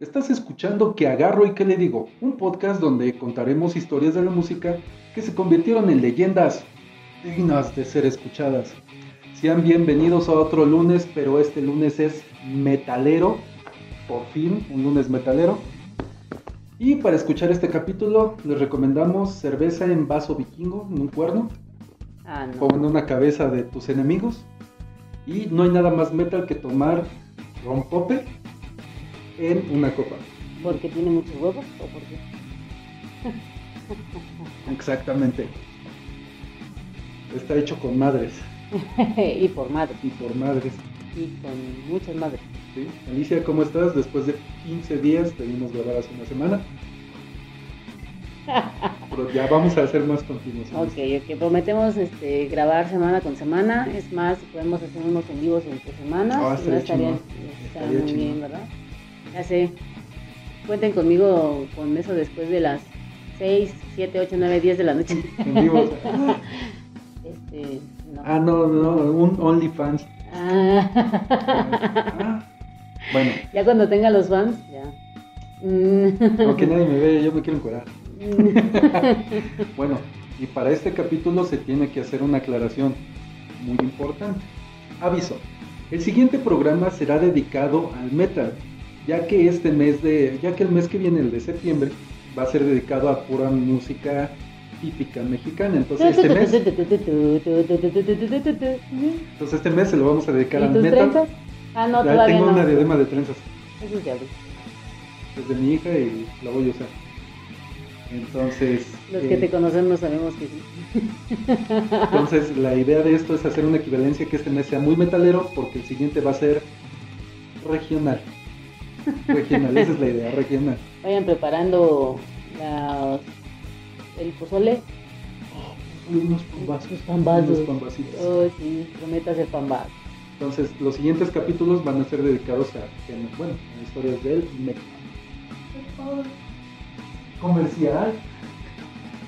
Estás escuchando Que agarro y que le digo, un podcast donde contaremos historias de la música que se convirtieron en leyendas dignas de ser escuchadas. Sean bienvenidos a otro lunes, pero este lunes es metalero, por fin, un lunes metalero. Y para escuchar este capítulo les recomendamos cerveza en vaso vikingo, en un cuerno, Ah, no. con una cabeza de tus enemigos. Y no hay nada más metal que tomar rompope en una copa. ¿Porque tiene muchos huevos o por Exactamente. Está hecho con madres qué? y por madre. y por madres. Y con muchas madres. ¿sí? Alicia, ¿cómo estás? Después de 15 días, debimos grabar hace una semana. Pero ya vamos a hacer más continuaciones. Ok, ok. Prometemos este, grabar semana con semana. Es más, podemos hacer unos en vivos entre semanas. Ah, no, estaría estaría, muy bien, ¿verdad? Ya sé. Cuenten conmigo con eso después de las 6, 7, 8, 9, 10 de la noche. En vivo. Este, no. Ah, no, no, un OnlyFans. Ah. Ah, bueno, ya cuando tenga los fans, ya. Mm. aunque nadie me ve, yo me quiero encuadrar. Bueno, y para este capítulo se tiene que hacer una aclaración muy importante. Aviso, el siguiente programa será dedicado al metal, ya que este mes de, ya que el mes que viene, el de septiembre, va a ser dedicado a pura música típica mexicana. Entonces este mes, entonces este mes se lo vamos a dedicar ¿Y al tus metal. trenzas? Ah, no, Ya todavía tengo no. una diadema de trenzas, Eso es de abril. es de mi hija y la voy a usar. Entonces, Los que eh, te conocemos sabemos que sí. Entonces, la idea de esto es hacer una equivalencia que este mes sea muy metalero, porque el siguiente va a ser regional. Regional, esa es la idea, regional. Vayan preparando las- el pozole. Unos pambazos. Unos pambacitos. Oh, sí, prometa hacer pambas. Entonces, los siguientes capítulos van a ser dedicados a, bueno, a historias del metal. Comercial.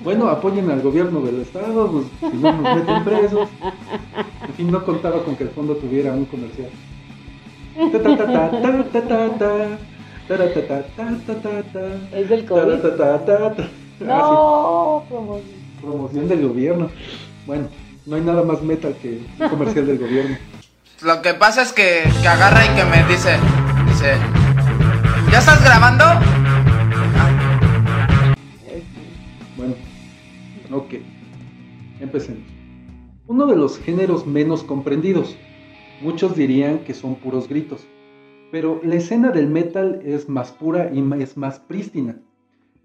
Bueno, apoyen al gobierno del estado, pues, si no nos meten presos. En fin, no contaba con que el fondo tuviera un comercial. Es del COVID. ta, ta, ta, ta. Ah, No, promoción. promoción del gobierno. Bueno, no hay nada más metal que un comercial del gobierno. Lo que pasa es que, que agarra y que me dice, dice, ¿ya estás grabando? Bueno, ok. Empecemos. Uno de los géneros menos comprendidos. Muchos dirían que son puros gritos. Pero la escena del metal es más pura y es más prístina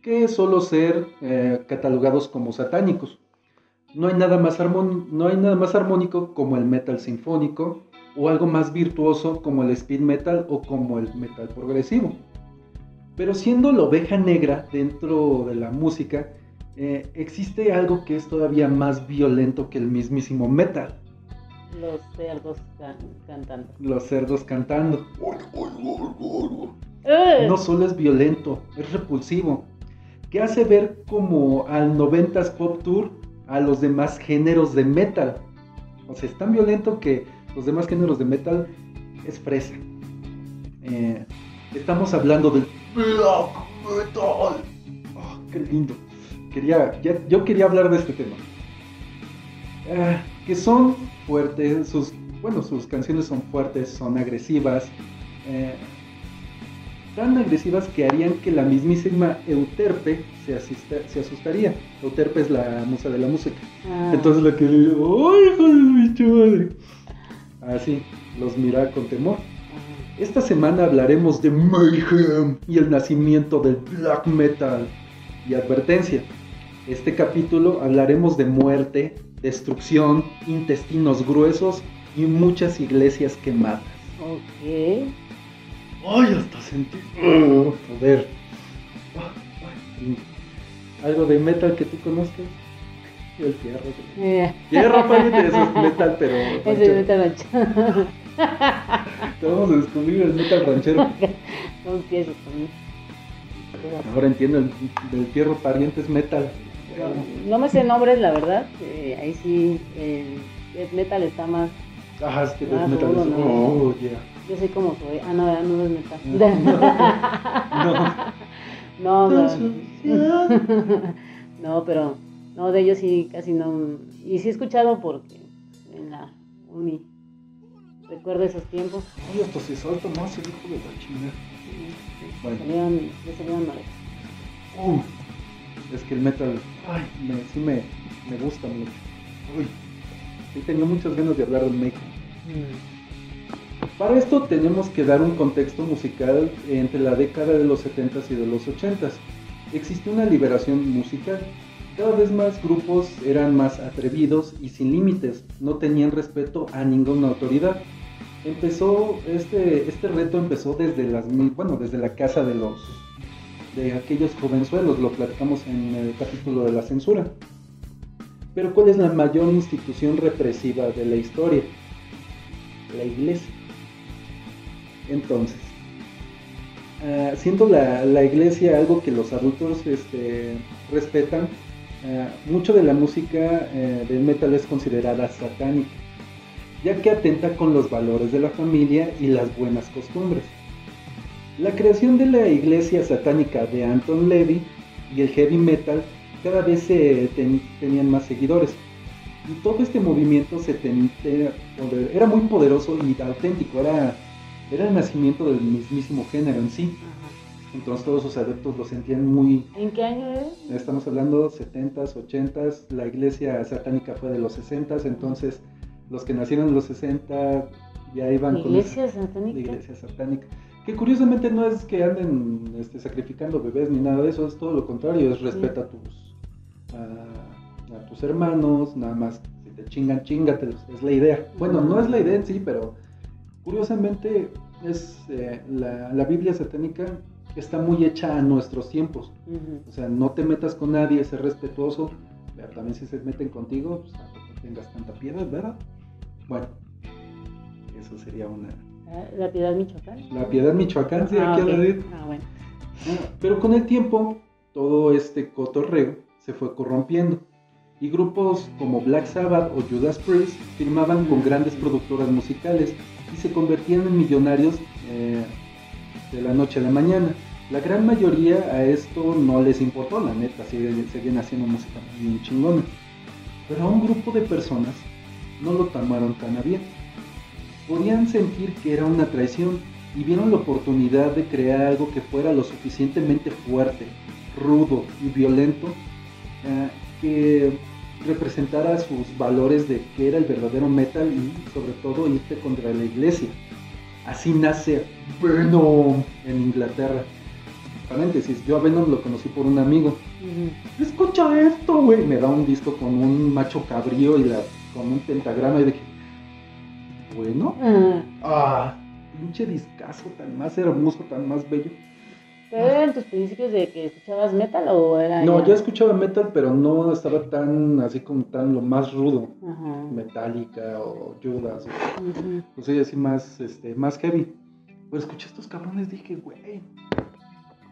que solo ser eh, catalogados como satánicos. No hay, nada más no hay nada más armónico como el metal sinfónico o algo más virtuoso como el speed metal o como el metal progresivo. Pero siendo la oveja negra dentro de la música, eh, existe algo que es todavía más violento que el mismísimo metal. Los cerdos can- cantando. Los cerdos cantando. No solo es violento, es repulsivo. Que hace ver como al 90s Pop Tour a los demás géneros de metal. O sea, es tan violento que los demás géneros de metal es fresa. Eh, estamos hablando del black metal. Oh, qué lindo. Quería, ya- yo quería hablar de este tema. Ah, que son fuertes, sus, bueno, sus canciones son fuertes, son agresivas. eh, tan agresivas que harían que la mismísima Euterpe se, asista- se asustaría. Euterpe es la musa de la música. Ah, Entonces la que dice, ¡ay, hijo de mi madre! Así, los mira con temor. Esta semana hablaremos de Mayhem y el nacimiento del black metal. Y advertencia, este capítulo hablaremos de muerte, destrucción, intestinos gruesos y muchas iglesias quemadas. Ok. ¡Ay, hasta sentí! ¡Oh, poder! Ah, ¿Algo de metal que tú conozcas? El fierro. Eh, Fierro, pariente, eso es metal, pero... Ranchero. es metal rancho. Te vamos a descubrir el metal ranchero. Son quesos también. Ahora entiendo, el, el fierro pariente es metal. No, no me sé nombres, la verdad. eh, ahí sí, el death metal está más. Ajá, es que es metal. es- no. Oh, yeah. Yo sé cómo soy. Ah, no, no es metal. No, no. no, pero no, de ellos sí casi no. Y sí he escuchado porque en la uni recuerdo esos tiempos. Ay, hasta se salta más el hijo de la chingada. Bueno. Salieron, le salieron mal. Uh, es que el metal, ay, me, sí me, me gusta mucho. Uy, sí tenía muchas ganas de hablar del metal. Para esto tenemos que dar un contexto musical entre la década de los 70s y de los 80s. Existió una liberación musical. Cada vez más grupos eran más atrevidos y sin límites, no tenían respeto a ninguna autoridad. Empezó este este reto empezó desde las bueno, desde la casa de los de aquellos jovenzuelos, lo platicamos en el capítulo de la censura. Pero ¿cuál es la mayor institución represiva de la historia? La iglesia. Entonces, ah, siendo la, la iglesia algo que los adultos este, respetan, ah, mucho de la música eh, del metal es considerada satánica, ya que atenta con los valores de la familia y las buenas costumbres. La creación de la iglesia satánica de Anton Levy y el heavy metal cada vez se ten- tenían más seguidores. Y todo este movimiento se ten- era, era muy poderoso y auténtico, era, era el nacimiento del mismísimo género en sí. Ajá. Entonces todos sus adeptos lo sentían muy... ¿En qué año es? Estamos hablando 70s, 80s, la iglesia satánica fue de los 60s, entonces los que nacieron en los 60 ya iban con... Iglesia satánica. la iglesia satánica. Que curiosamente no es que anden este, sacrificando bebés ni nada de eso, es todo lo contrario, es respeta a tus, a, a tus hermanos, nada más, si te chingan, chingatelos, es la idea. Bueno, no es la idea en sí, pero curiosamente es eh, la, la Biblia satánica está muy hecha a nuestros tiempos. O sea, no te metas con nadie, ser respetuoso, pero también si se meten contigo, pues tampoco tengas tanta piedra, ¿verdad? Bueno, eso sería una... La Piedad Michoacán. La Piedad Michoacán, sí, Ah, aquí ok. al ladito. Ah, bueno. Ah, Pero con el tiempo, todo este cotorreo se fue corrompiendo. Y grupos como Black Sabbath o Judas Priest firmaban con grandes productoras musicales y se convertían en millonarios eh, de la noche a la mañana. La gran mayoría a esto no les importó, la neta, siguen, siguen haciendo música bien chingona. Pero a un grupo de personas no lo tomaron tan a bien. Podían sentir que era una traición y vieron la oportunidad de crear algo que fuera lo suficientemente fuerte, rudo y violento, eh, que representara sus valores de que era el verdadero metal y sobre todo irte contra la iglesia. Así nace Venom en Inglaterra. Paréntesis, yo a Venom lo conocí por un amigo. Escucha esto, güey. Me da un disco con un macho cabrío y la, con un pentagrama y de que, bueno, Ah, ah, pinche discazo tan más hermoso, tan más bello. ¿Pero eran tus principios de que escuchabas metal o era No, ya- yo escuchaba metal, pero no estaba tan así como tan lo más rudo. Ajá. Metallica o Judas, o, Ujú. o sea, así más, este, más heavy. Pero escuché a estos cabrones, dije, güey,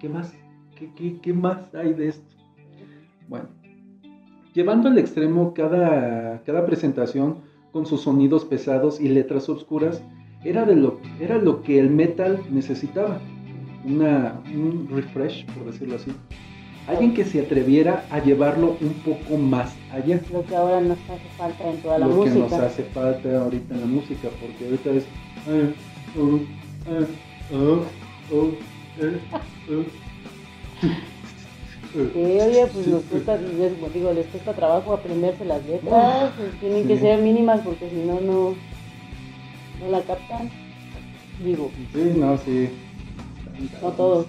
¿qué más? ¿Qué, qué, qué más hay de esto? Bueno, llevando al extremo cada, cada presentación con sus sonidos pesados y letras oscuras, era, de lo, era lo que el metal necesitaba. Una, un refresh, por decirlo así. Alguien que se atreviera a llevarlo un poco más allá. Lo que ahora nos hace falta en toda la lo que nos música. hace falta ahorita en la música, porque ahorita es... eh, uh, eh, uh, uh, eh, Sí, oye, pues nos cuesta, digo, les cuesta trabajo aprenderse las letras, pues, tienen que ser mínimas porque si no, no, no la captan. Digo, Sí, no, sí. no todos.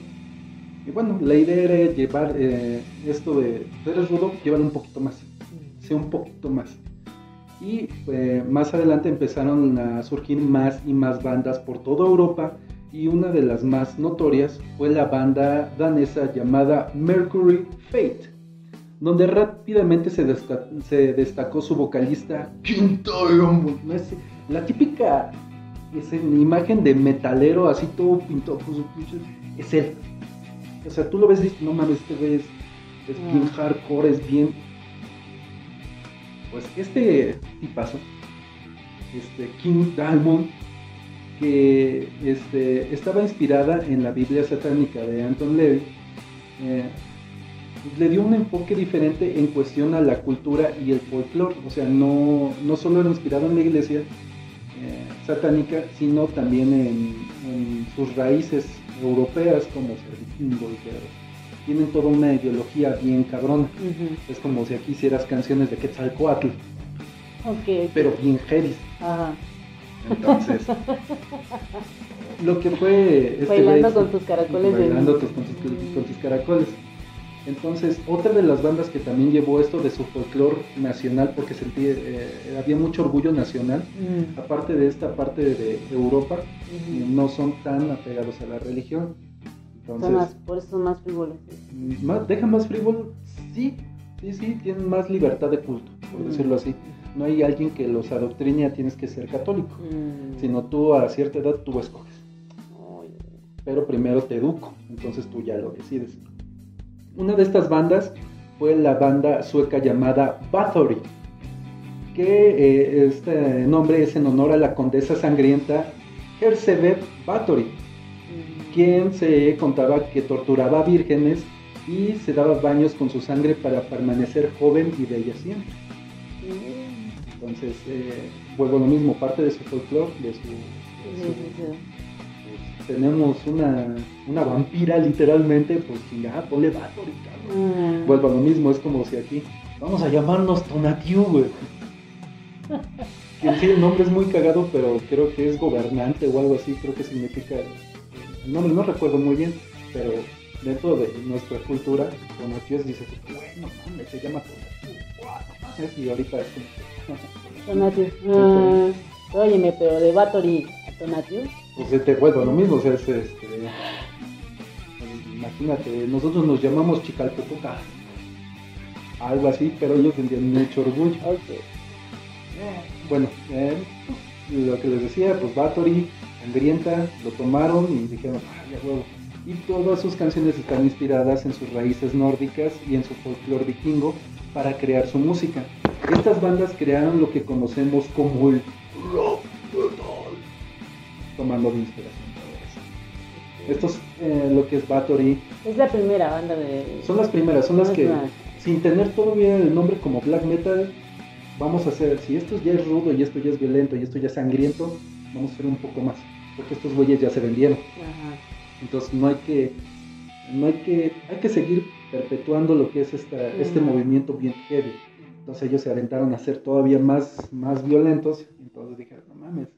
Y bueno, la idea era llevar eh, esto de eres rudo, llevar un poquito más, sí, un poquito más. Y eh, más adelante empezaron a surgir más y más bandas por toda Europa y una de las más notorias fue la banda danesa llamada Mercury Fate, donde rápidamente se, destacó su vocalista King. Ese- la típica imagen de metalero así todo pintado con sus pinches, es él. O sea, tú lo ves y dices, no mames, este güey es, es Ah. bien hardcore, es bien... Pues este tipazo, este King Diamond, que este, estaba inspirada en la Biblia satánica de Anton Levy. Eh, le dio un enfoque diferente en cuestión a la cultura y el folclore. O sea, no, no solo era inspirado en la iglesia eh, satánica, sino también en, en sus raíces europeas como ser vikingo y tienen toda una ideología bien cabrona. Es como si aquí hicieras canciones de Quetzalcoatl, Ok. pero bien heavy. Ajá. Entonces, lo que fue... este Bailando con tus caracoles de- Bailando tus- con, tus, con tus caracoles. Entonces, otra de las bandas que también llevó esto de su folclore nacional, porque sentí, eh, había mucho orgullo nacional, Mm, aparte de esta parte de Europa, no son tan apegados a la religión. Son Entonces, más, por eso son más frívolos. más, deja más frívolo, sí, sí, sí, tienen más libertad de culto, por Mm. decirlo así. No hay alguien que los adoctrine a tienes que ser católico, Mm. sino tú a cierta edad tú escoges, pero primero te educo, entonces tú ya lo decides. Una de estas bandas fue la banda sueca llamada Bathory, que eh, este nombre es en honor a la condesa sangrienta Hersebet Bathory, mm. quien se contaba que torturaba a vírgenes y se daba baños con su sangre para permanecer joven y bella siempre. Mm. Entonces, eh, vuelvo a lo mismo, parte de su folclore, de su... de pues, tenemos una, una vampira literalmente, pues chingada, ponle Bathory, cabrón. Ah. Vuelvo a lo mismo, es como si aquí, vamos a llamarnos Tonatiu, güey. Que sí, el nombre es muy cagado, pero creo que es gobernante o algo así, creo que significa el nombre, no recuerdo muy bien, pero dentro de nuestra cultura, Tonatiu es, dices, bueno, mames, se llama mames", y ahorita es como, Tonatiuh. Ah, óyeme, pero de Bathory a Tonatiuh. pues se te vuelve lo mismo, o sea, es este, imagínate, nosotros nos llamamos Chicalpopoca, algo así, pero ellos tendrían mucho orgullo. Bueno, eh, lo que les decía, pues Bathory, Sangrienta, lo tomaron y dijeron, ah, ya huevo. Y todas sus canciones están inspiradas en sus raíces nórdicas y en su folclore vikingo para crear su música. Estas bandas crearon lo que conocemos como el rock metal, tomando de inspiración eso. Estos, eh, lo que es Bathory, Es la primera banda de. son las primeras, son las es que, más. sin tener todavía el nombre como black metal, vamos a hacer, si esto ya es rudo y esto ya es violento y esto ya es sangriento, vamos a hacer un poco más, porque estos güeyes ya se vendieron. Ajá. Entonces no hay que, no hay que, hay que seguir perpetuando lo que es esta, este movimiento bien heavy. Entonces ellos se aventaron a ser todavía más, más violentos, entonces dijeron, no mames,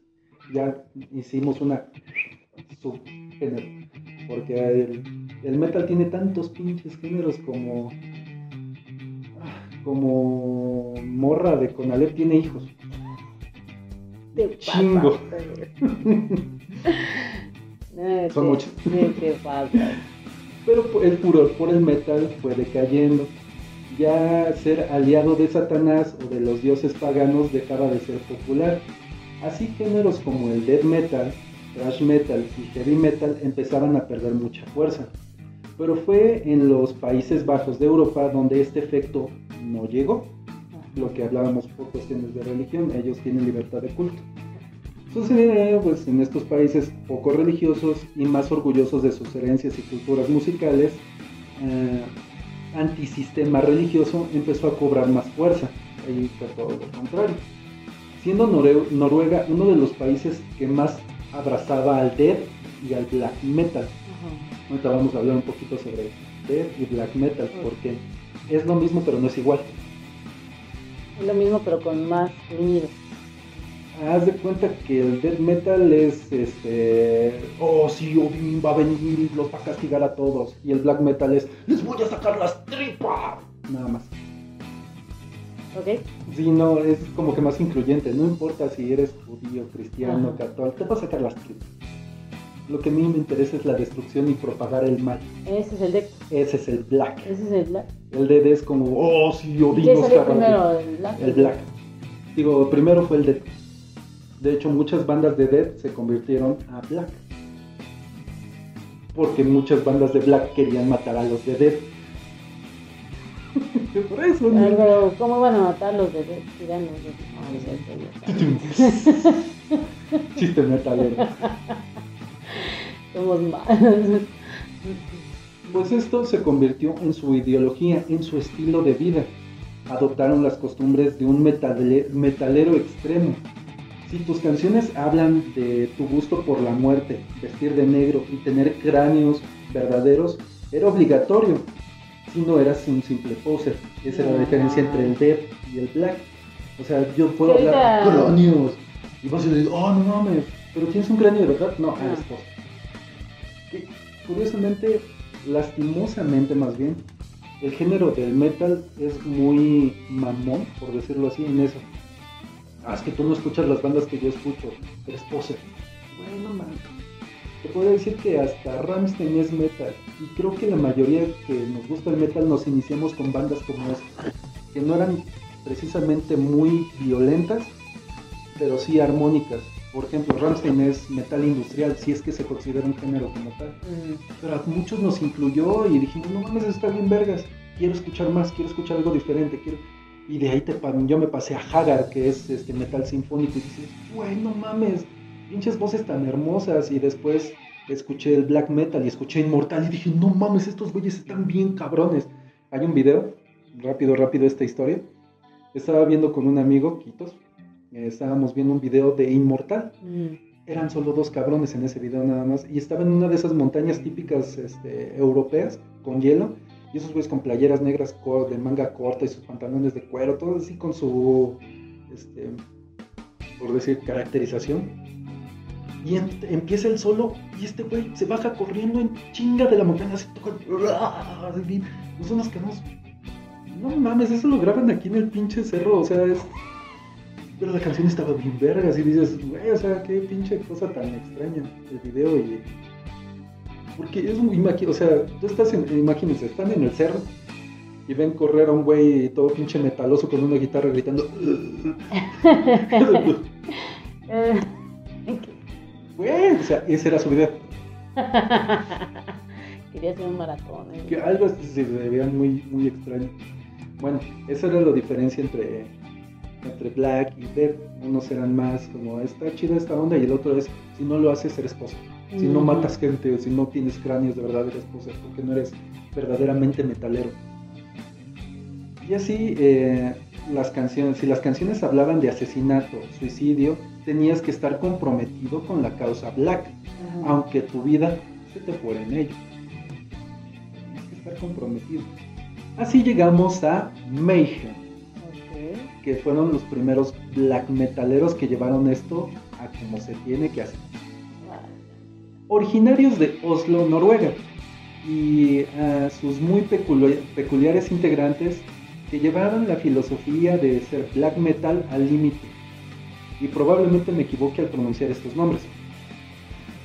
ya hicimos una subgénero, porque el, el metal tiene tantos pinches géneros como como morra de Conalep tiene hijos. Te Chingo. No, Son muchos. Pero el furor por el metal fue decayendo. Ya ser aliado de Satanás o de los dioses paganos dejaba de ser popular. Así géneros como el death metal, thrash metal y heavy metal empezaban a perder mucha fuerza. Pero fue en los Países Bajos de Europa donde este efecto no llegó. Lo que hablábamos por cuestiones de religión, ellos tienen libertad de culto. Sucede pues en estos países poco religiosos y más orgullosos de sus herencias y culturas musicales, eh, antisistema religioso empezó a cobrar más fuerza. Ahí fue todo lo contrario. Siendo Noruega uno de los países que más abrazaba al death y al black metal. Ajá. Ahorita vamos a hablar un poquito sobre death y black metal porque es lo mismo pero no es igual. Es lo mismo, pero con más sonido. Haz de cuenta que el death metal es este. Oh, sí, Odin va a venir y los va a castigar a todos. Y el black metal es. Les voy a sacar las tripas. Nada más. ¿Ok? Sí, no, es como que más incluyente. No importa si eres judío, cristiano, Ajá. católico, te va a sacar las tripas. Lo que a mí me interesa es la destrucción y propagar el mal. Ese es el deck. Ese es el black. Ese es el black. El dead es como. Oh, sí, Odin ¿Qué nos salió caga". primero? El black. El black. Digo, primero fue el death. De hecho, muchas bandas de death se convirtieron a black. Porque muchas bandas de black querían matar a los de death. Por eso, Ah, ¿no? Pero, ¿cómo van a matar los de deck? Tiranos de... No, no es cierto, ya sabes. Chiste metalero. Somos malos. Pues esto se convirtió en su ideología, en su estilo de vida. Adoptaron las costumbres de un metale- metalero extremo. Si tus canciones hablan de tu gusto por la muerte, vestir de negro y tener cráneos verdaderos, era obligatorio. Si no eras un simple poser. Esa era la diferencia entre el death y el black. O sea, yo puedo hablar ahorita- cráneos. Y vas a decir, oh, no mames, pero tienes un cráneo de verdad. No, Ah. eres poser. Que, curiosamente, lastimosamente más bien, el género del metal es muy mamón, por decirlo así, en eso. Ah, es que tú no escuchas las bandas que yo escucho, eres poser. Bueno, man. Te puedo decir que hasta Rammstein es metal. Y creo que la mayoría que nos gusta el metal nos iniciamos con bandas como esta. Que no eran precisamente muy violentas, pero sí armónicas. Por ejemplo, Rammstein es metal industrial, si es que se considera un género como tal. Mm, Pero a muchos nos incluyó y dijimos, no mames, está bien vergas. Quiero escuchar más, quiero escuchar algo diferente. Quiero... Y de ahí te, yo me pasé a Hagar, que es este metal sinfónico, y dices, güey, no mames, pinches voces tan hermosas. Y después escuché el black metal y escuché Inmortal y dije, no mames, estos güeyes están bien cabrones. Hay un video, rápido, rápido esta historia. Estaba viendo con un amigo, Quitos, eh, estábamos viendo un video de Inmortal mm. eran solo dos cabrones en ese video nada más. Y estaba en una de esas montañas típicas este, europeas con hielo. Y esos güeyes con playeras negras de manga corta y sus pantalones de cuero, todo así con su, este, por decir, caracterización. Y em- empieza el solo y este güey se baja corriendo en chinga de la montaña, así toca. así, Son unos canos. No mames, eso lo graban aquí en el pinche cerro, o sea, es. Pero la canción estaba bien verga, así dices, güey, o sea, qué pinche cosa tan extraña el video y. Porque es imagi- o sea, tú estás en, imagínense, están en el cerro y ven correr a un güey todo pinche metaloso con una guitarra gritando. Güey, o sea, ese era su video. Quería hacer un maratón. eh. Que algo así se veían muy, muy extraño. Bueno, esa era la diferencia entre, entre Black y Dead. Unos eran más como, está chida esta onda, y el otro es, si no lo haces, eres poser. Si no matas gente o si no tienes cráneos de verdad, eres poser, porque no eres verdaderamente metalero. Y así, eh, las canciones, si las canciones hablaban de asesinato, suicidio, tenías que estar comprometido con la causa Black aunque tu vida se te fuera en ello. Tienes que estar comprometido. Así llegamos a Mayhem, que fueron los primeros black metaleros que llevaron esto a como se tiene que hacer. Originarios de Oslo, Noruega, y a sus muy peculi- peculiares integrantes que llevaban la filosofía de ser black metal al límite. Y probablemente me equivoque al pronunciar estos nombres.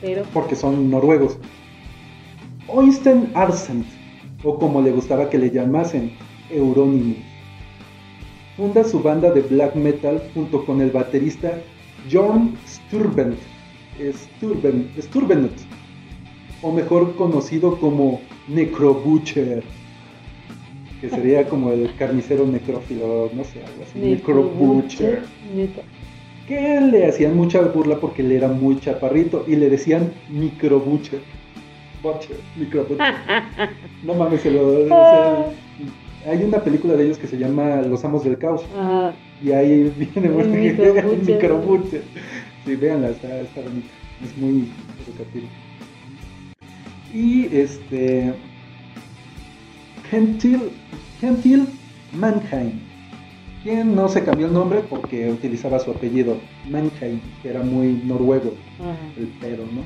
Pero, porque son noruegos. Oystein Arsent, o como le gustaba que le llamasen, Euronymous. Funda su banda de black metal junto con el baterista Jorn Sturbendt, Sturben, Sturbenut, o mejor conocido como Necrobutcher, que sería como el carnicero necrófilo, no sé, algo así, Necrobutcher que le hacían mucha burla porque él era muy chaparrito y le decían microbucher. Butcher, microbutcher. No mames, se lo. o sea, hay una película de ellos que se llama Los Amos del Caos Ajá. y ahí viene El microbutcher. microbutcher. Sí, véanla, está, está bonita. Es muy educativo. Y este. Gentil, Gentil Mannheim quien no se cambió el nombre porque utilizaba su apellido, Mannheim, que era muy noruego Ajá. el pedo, ¿no?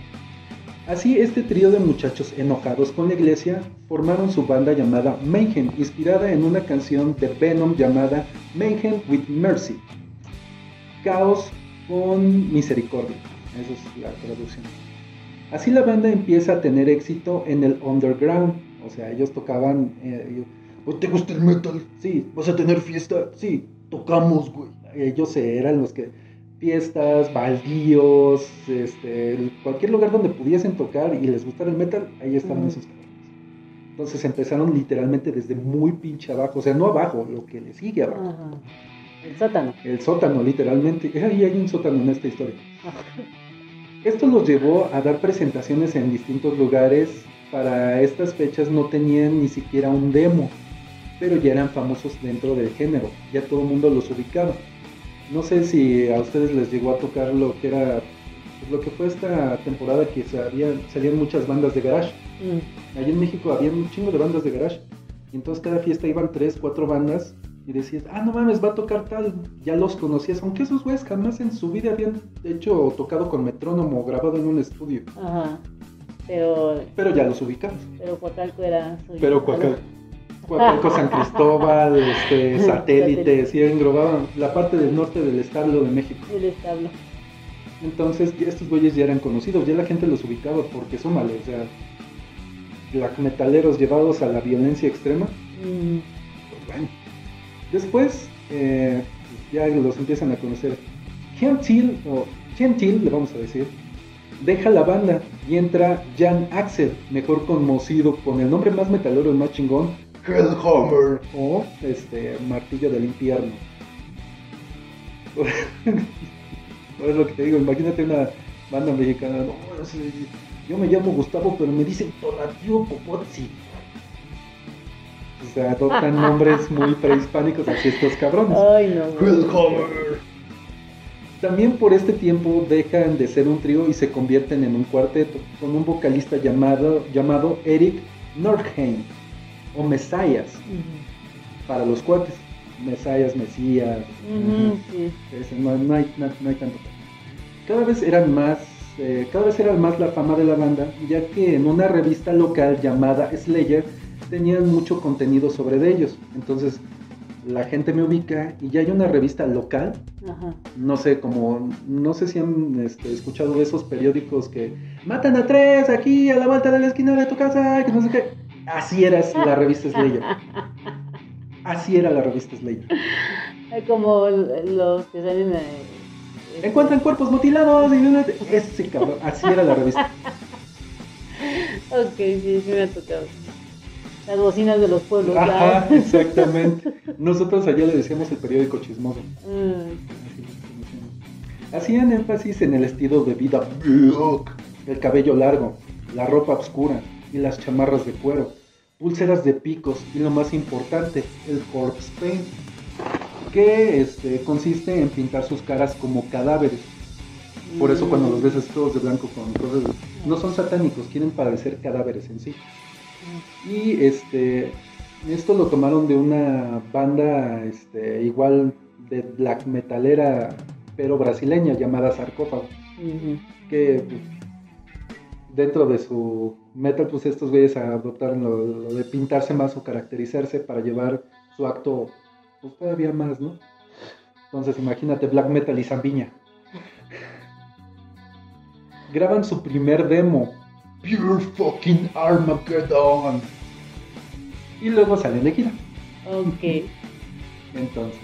Así, este trío de muchachos enojados con la iglesia formaron su banda llamada Mayhem, inspirada en una canción de Venom llamada Mayhem with Mercy. Caos con misericordia. Esa es la traducción. Así la banda empieza a tener éxito en el underground. O sea, ellos tocaban... eh, ¿O ¿Te gusta el metal? Sí. ¿Vas a tener fiesta? Sí. Tocamos, güey. Ellos eran los que fiestas, baldíos, este, cualquier lugar donde pudiesen tocar y les gustara el metal, ahí estaban esos cabrones. Entonces empezaron literalmente desde muy pinche abajo, o sea, no abajo, lo que le sigue abajo. Ajá. El sótano. El sótano, literalmente. Ahí hay un sótano en esta historia. Esto los llevó a dar presentaciones en distintos lugares. Para estas fechas no tenían ni siquiera un demo, pero ya eran famosos dentro del género. Ya todo el mundo los ubicaba. No sé si a ustedes les llegó a tocar lo que era pues, lo que fue esta temporada que salían, salían muchas bandas de garage. Mm. Allí en México había un chingo de bandas de garage. Y entonces cada fiesta iban tres, cuatro bandas y decías, ah, no mames, va a tocar tal. Ya los conocías, aunque esos güeyes jamás en su vida habían hecho o tocado con metrónomo o grabado en un estudio. Ajá. Pero, Pero ya los ubicabas. pero Coacalco era suyo. Pero Coacalco, Coacalco, San Cristóbal, este, satélites, y englobaban la parte del norte del establo de México. El establo. Entonces estos güeyes ya eran conocidos, ya la gente los ubicaba porque súmale, o sea, black metaleros llevados a la violencia extrema. Mm. Pues bueno. Después eh, ya los empiezan a conocer. Gentil, o Gentil, le vamos a decir, deja la banda y entra Jan Axel, mejor conocido con el nombre más metalero y más chingón, Hellhammer o este Martillo del Infierno. es lo que te digo, imagínate una banda mexicana, no, yo me llamo Gustavo, pero me dicen Tonatiuh Popozzi. O sea, adoptan nombres muy prehispánicos así estos cabrones. Ay, no. güey. Hellhammer. También por este tiempo dejan de ser un trío y se convierten en un cuarteto con un vocalista llamado, llamado Eric Nordheim o Mesías para los cuates. Mesías, Mesías. Ujú, sí. Ese, no, no hay, no, no hay tanto. Cada vez eran más, eh, cada vez era más la fama de la banda, ya que en una revista local llamada Slayer tenían mucho contenido sobre ellos. Entonces la gente me ubica y ya hay una revista local Ajá. no sé, como, no sé si han este, escuchado de esos periódicos que matan a tres aquí a la vuelta de la esquina de tu casa, que no sé qué. Así era la revista Slayer. Así era la revista Slayer. Ay, Como los que salen. eh, Encuentran cuerpos mutilados y ese cabrón, así era la revista. Ok, sí, sí me ha tocado. Las bocinas de los pueblos. Ajá, exactamente. Nosotros allá le decíamos el periódico chismoso. Mm, Hacían énfasis en el estilo de vida el cabello largo, la ropa oscura y las chamarras de cuero, pulseras de picos y lo más importante, el corpse paint, que este, consiste en pintar sus caras como cadáveres. Por eso cuando los ves todos de blanco con cosas, no son satánicos, quieren parecer cadáveres en sí. Y este, esto lo tomaron de una banda este, igual de black metalera, pero brasileña, llamada Sarcófago. Que pues, dentro de su metal, pues estos güeyes adoptaron lo, lo de pintarse más o caracterizarse para llevar su acto pues, todavía más, ¿no? Entonces imagínate black metal y zambiña. Graban su primer demo, Pure Fucking Armageddon. Y luego salen de gira. Ok. Entonces,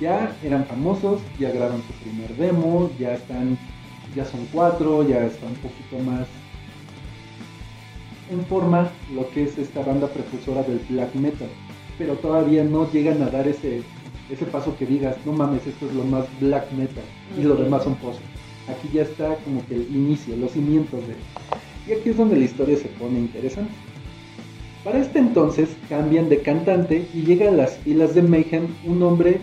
ya eran famosos, ya graban su primer demo, ya están, ya son cuatro, ya está un poquito más en forma lo que es esta banda precursora del black metal. Pero todavía no llegan a dar ese, ese paso que digas, no mames, esto es lo más black metal y lo demás son post. Aquí ya está como que el inicio, los cimientos de... Y aquí es donde la historia se pone interesante. Para este entonces cambian de cantante y llega a las filas de Mayhem un hombre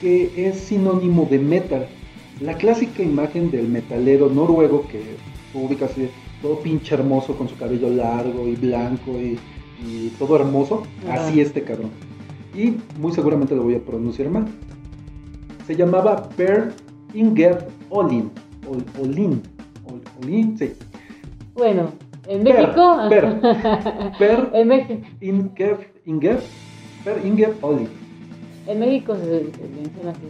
que es sinónimo de metal. La clásica imagen del metalero noruego que tú ubicas así, todo pinche hermoso con su cabello largo y blanco y, y todo hermoso, así este cabrón. Y muy seguramente lo voy a pronunciar mal. Se llamaba Per Inger Olin. Ol- Olin. Ol- Olin, sí. Bueno, en México. Per. Per en, México Inger, Inger, Per Inger Olin. en México se, se menciona así.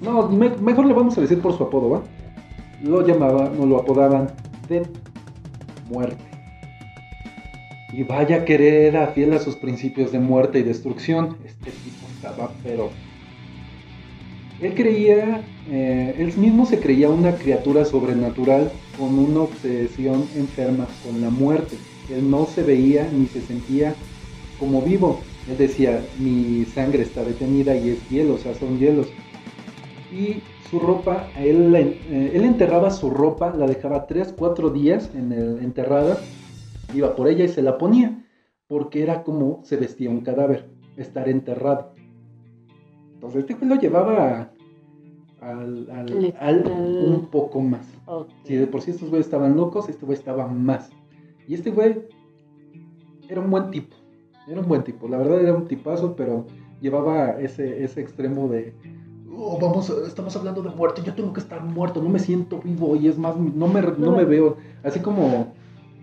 No, me- mejor le vamos a decir por su apodo, ¿va? Lo llamaban, no lo apodaban de muerte. Y vaya querer era fiel a sus principios de muerte y destrucción. Este tipo estaba, pero. Él creía, eh, él mismo se creía una criatura sobrenatural con una obsesión enferma con la muerte. Él no se veía ni se sentía como vivo. Él decía, mi sangre está detenida y es hielo, o sea, son hielos. Y su ropa, él, eh, él enterraba su ropa, la dejaba 3, 4 días en el, enterrada, iba por ella y se la ponía, porque era como se vestía un cadáver, estar enterrado. Entonces este lo llevaba al, al, al, un poco más. Si de por sí estos güeyes estaban locos, este güey estaba más. Y este güey era un buen tipo. Era un buen tipo. La verdad era un tipazo, pero llevaba ese, ese extremo de. Oh, vamos, estamos hablando de muerte. Yo tengo que estar muerto. No me siento vivo. Y es más, no me, no me veo. Así como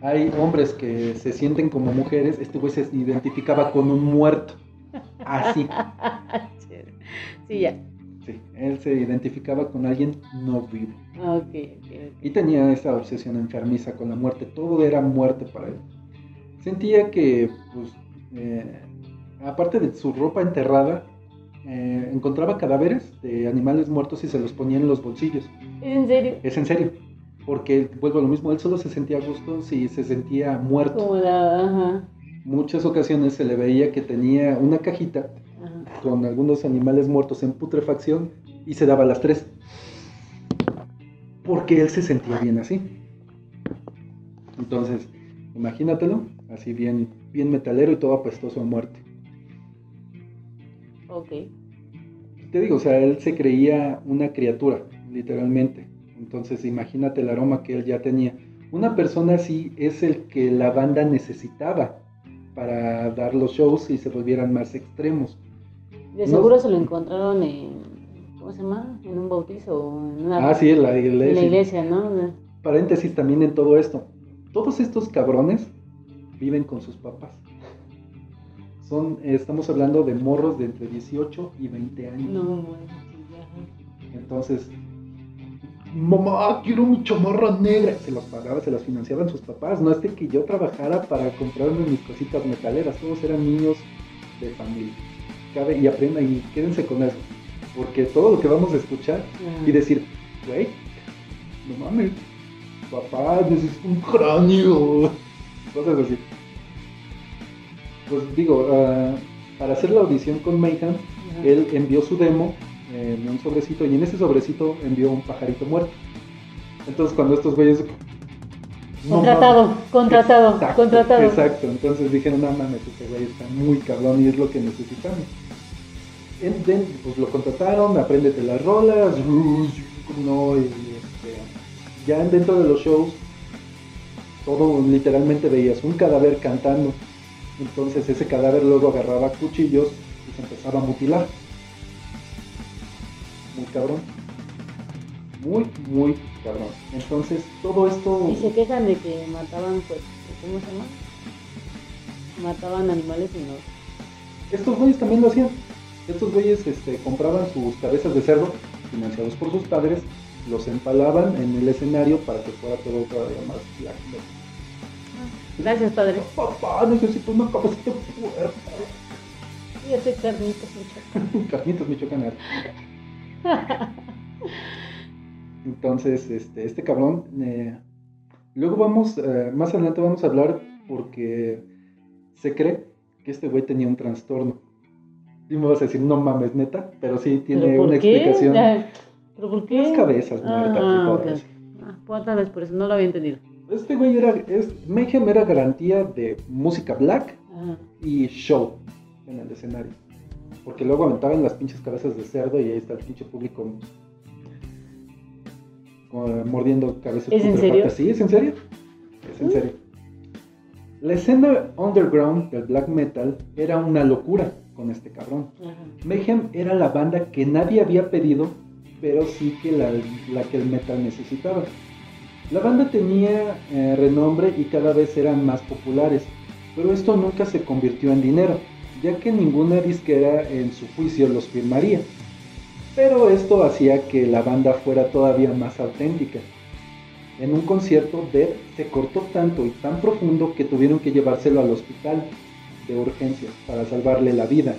hay hombres que se sienten como mujeres, este güey se identificaba con un muerto. Así. Sí, ya. Sí, él se identificaba con alguien no vivo. Okay, Y tenía esa obsesión enfermiza con la muerte. Todo era muerte para él. Sentía que, pues, eh, aparte de su ropa enterrada, eh, encontraba cadáveres de animales muertos y se los ponía en los bolsillos. ¿Es en serio? Es en serio. Porque, vuelvo a lo mismo, él solo se sentía a gusto si se sentía muerto. Como la, ajá. Muchas ocasiones se le veía que tenía una cajita con algunos animales muertos en putrefacción y se daba las tres. Porque él se sentía bien así. Entonces, imagínatelo, así bien, bien metalero y todo apestoso a muerte. Ok. Te digo, o sea, él se creía una criatura, literalmente. Entonces, imagínate el aroma que él ya tenía. Una persona así es el que la banda necesitaba para dar los shows y se volvieran más extremos. De seguro se lo encontraron en, ¿cómo se llama? En un bautizo. En una, ah, sí, en la iglesia. En la iglesia, ¿no? Paréntesis también en todo esto. Todos estos cabrones viven con sus papás. Son, estamos hablando de morros de entre 18 y 20 años. No, bueno, Entonces, mamá, quiero mi chamarra negra. Se los pagaba, se las financiaban sus papás. No es de que yo trabajara para comprarme mis cositas metaleras. Todos eran niños de familia y aprenda y quédense con eso. Porque todo lo que vamos a escuchar y decir, güey, no mames, papá, necesito un cráneo. Cosas así. Pues digo, uh, para hacer la audición con Mayhem, él envió su demo en un sobrecito y en ese sobrecito envió un pajarito muerto. Entonces cuando estos güeyes Contratado, contratado, contratado. Exacto, entonces dijeron, no mames, este güey está muy cabrón y es lo que necesitamos. Pues lo contrataron, apréndete las rolas, no, y este, ya dentro de los shows, todo literalmente veías un cadáver cantando. Entonces ese cadáver luego agarraba cuchillos y se empezaba a mutilar. Muy cabrón. Muy, muy cabrón. Entonces, todo esto... Y se quejan de que mataban, pues, ¿cómo se llama? Mataban animales y no. Estos güeyes también lo hacían. Estos güeyes este, compraban sus cabezas de cerdo, financiados por sus padres, los empalaban en el escenario para que fuera todo todavía más lácteo. Gracias, padre. Papá, necesito una cabecita fuerte. Y ese carnitas Michoacán. carnitas Michoacán. Entonces, este, este cabrón, eh, luego vamos, eh, más adelante vamos a hablar porque se cree que este güey tenía un trastorno. Y me vas a decir, no mames, neta, pero sí tiene una explicación. ¿Pero por qué? Las cabezas muertas ah, y todo eso. Ah, pues tal vez por eso no lo había entendido. Este güey era, es, Mayhem era garantía de música black y show en el escenario. Porque luego aventaban las pinches cabezas de cerdo y ahí está el pinche público mordiendo cabezas. ¿Es en serio? Sí, es en serio. Es en serio. La escena underground del black metal era una locura con este cabrón. Mayhem era la banda que nadie había pedido, pero sí que la, que el metal necesitaba. La banda tenía eh, renombre y cada vez eran más populares, pero esto nunca se convirtió en dinero, ya que ninguna disquera en su juicio los firmaría pero esto hacía que la banda fuera todavía más auténtica. En un concierto, Dead se cortó tanto y tan profundo que tuvieron que llevárselo al hospital de urgencias para salvarle la vida.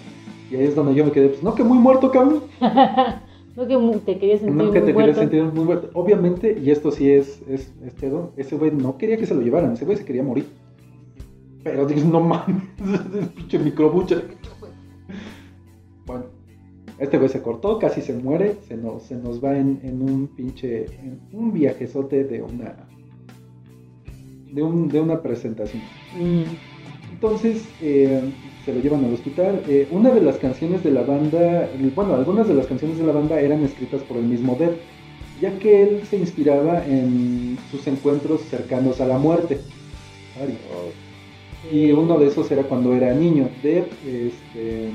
Y ahí es donde yo me quedé, pues no que muy muerto, cabrón. no que te querías sentir no que te querías sentir muy muerto. Obviamente, y esto sí es, es, ese güey no quería que se lo llevaran, ese güey se quería morir. Pero dices, no mames, pinche microbucha, Este güey se cortó, casi se muere, se nos, se nos va en, en un pinche, en un viajezote de una, de, un, de una presentación. Mm. Entonces eh, se lo llevan al hospital. Eh, una de las canciones de la banda, bueno, algunas de las canciones de la banda eran escritas por el mismo Dev, ya que él se inspiraba en sus encuentros cercanos a la muerte. Y uno de esos era cuando era niño. Dev este,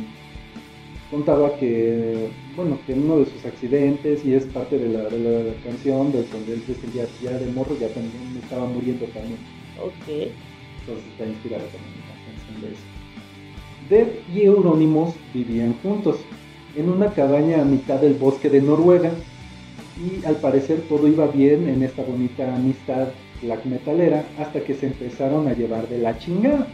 contaba que, bueno, que en uno de sus accidentes, y es parte de la, de la canción, de donde él se sentía ya de morro, ya también estaba muriendo también. Ok. Entonces está inspirada también Dev y Euronymous vivían juntos en una cabaña a mitad del bosque de Noruega y al parecer todo iba bien en esta bonita amistad black metalera hasta que se empezaron a llevar de la chingada.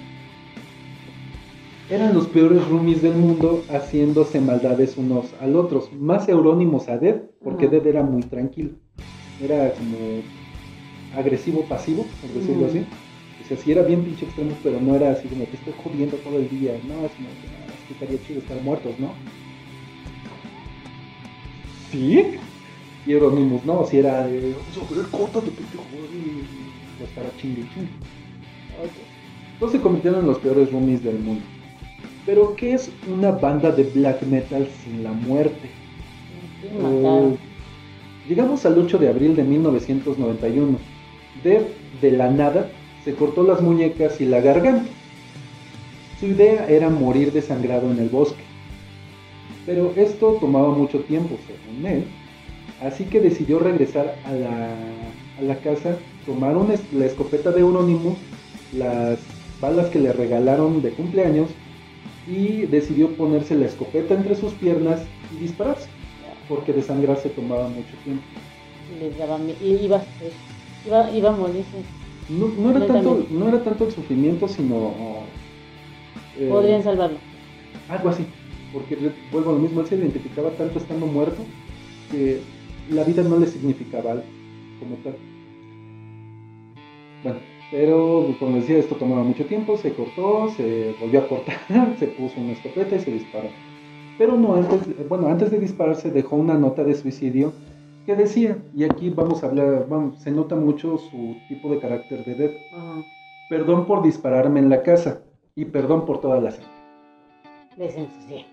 Eran los peores roomies del mundo haciéndose maldades unos al otros, más Euronymous a Dev, porque. Dev era muy tranquilo. Era como agresivo pasivo, por decirlo así. O sea, sí era bien pinche extremo, pero no era así como te estoy jodiendo todo el día. No, es como que "Ah, es que estaría chido estar muertos, ¿no? ¿Sí? Y Euronymous, no, si era de, vamos a ver, córtate, pendejo. Y lo estaba chingue y chingue. Ok. Todos se convirtieron en los peores roomies del mundo. Pero, ¿qué es una banda de black metal sin la muerte? Sí, Eh, llegamos al 8 de abril de 1991. Dev, de la nada, se cortó las muñecas y la garganta. Su idea era morir desangrado en el bosque. Pero esto tomaba mucho tiempo, según él. Así que decidió regresar a la, casa, tomar la escopeta de Euronymous, las balas que le regalaron de cumpleaños, y decidió ponerse la escopeta entre sus piernas y dispararse porque desangrarse tomaba mucho tiempo. Les daba iba, pues, iba, iba a morirse. No, no era tanto, no era tanto el sufrimiento, sino eh, Podrían salvarlo. algo así. Porque vuelvo a lo mismo, él se identificaba tanto estando muerto que la vida no le significaba algo como tal. Bueno, pero como decía, esto tomaba mucho tiempo, se cortó, se volvió a cortar, se puso una escopeta y se disparó. Pero no antes, bueno, antes de dispararse dejó una nota de suicidio que decía, y aquí vamos a hablar, vamos, se nota mucho su tipo de carácter de Dead. Ajá. Perdón por dispararme en la casa y perdón por toda la sangre. Les ensucié.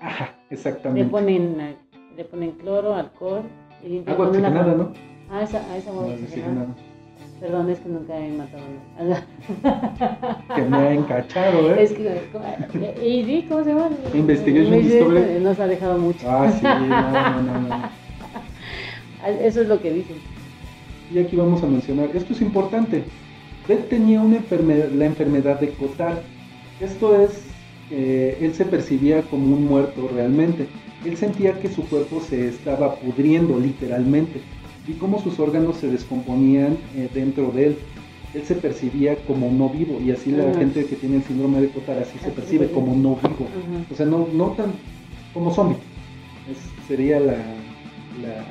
Ajá, Le exactamente. ponen, eh, le ponen cloro, alcohol y Agua oxigenada, ¿no? Ah, esa, ah, esa agua oxigenada. Perdón, es que nunca he matado a. Que me ha encachado, ¿eh? Es que, ¿cómo- ¿y sí? ¿Cómo se llama? Investigation Investigation Discovery. Nos ha dejado mucho. Ah, sí, no, no, no, no. Eso es lo que dicen. Y aquí vamos a mencionar, esto es importante. Ted tenía una enfermedad, la enfermedad de Cotard. Esto es, eh, él se percibía como un muerto realmente. Él sentía que su cuerpo se estaba pudriendo literalmente y cómo sus órganos se descomponían eh, dentro de él. Él se percibía como no vivo y así la Ajá. gente que tiene el síndrome de Cotard así se percibe como no vivo. O sea, no, no tan como zombie. Es- sería la, la-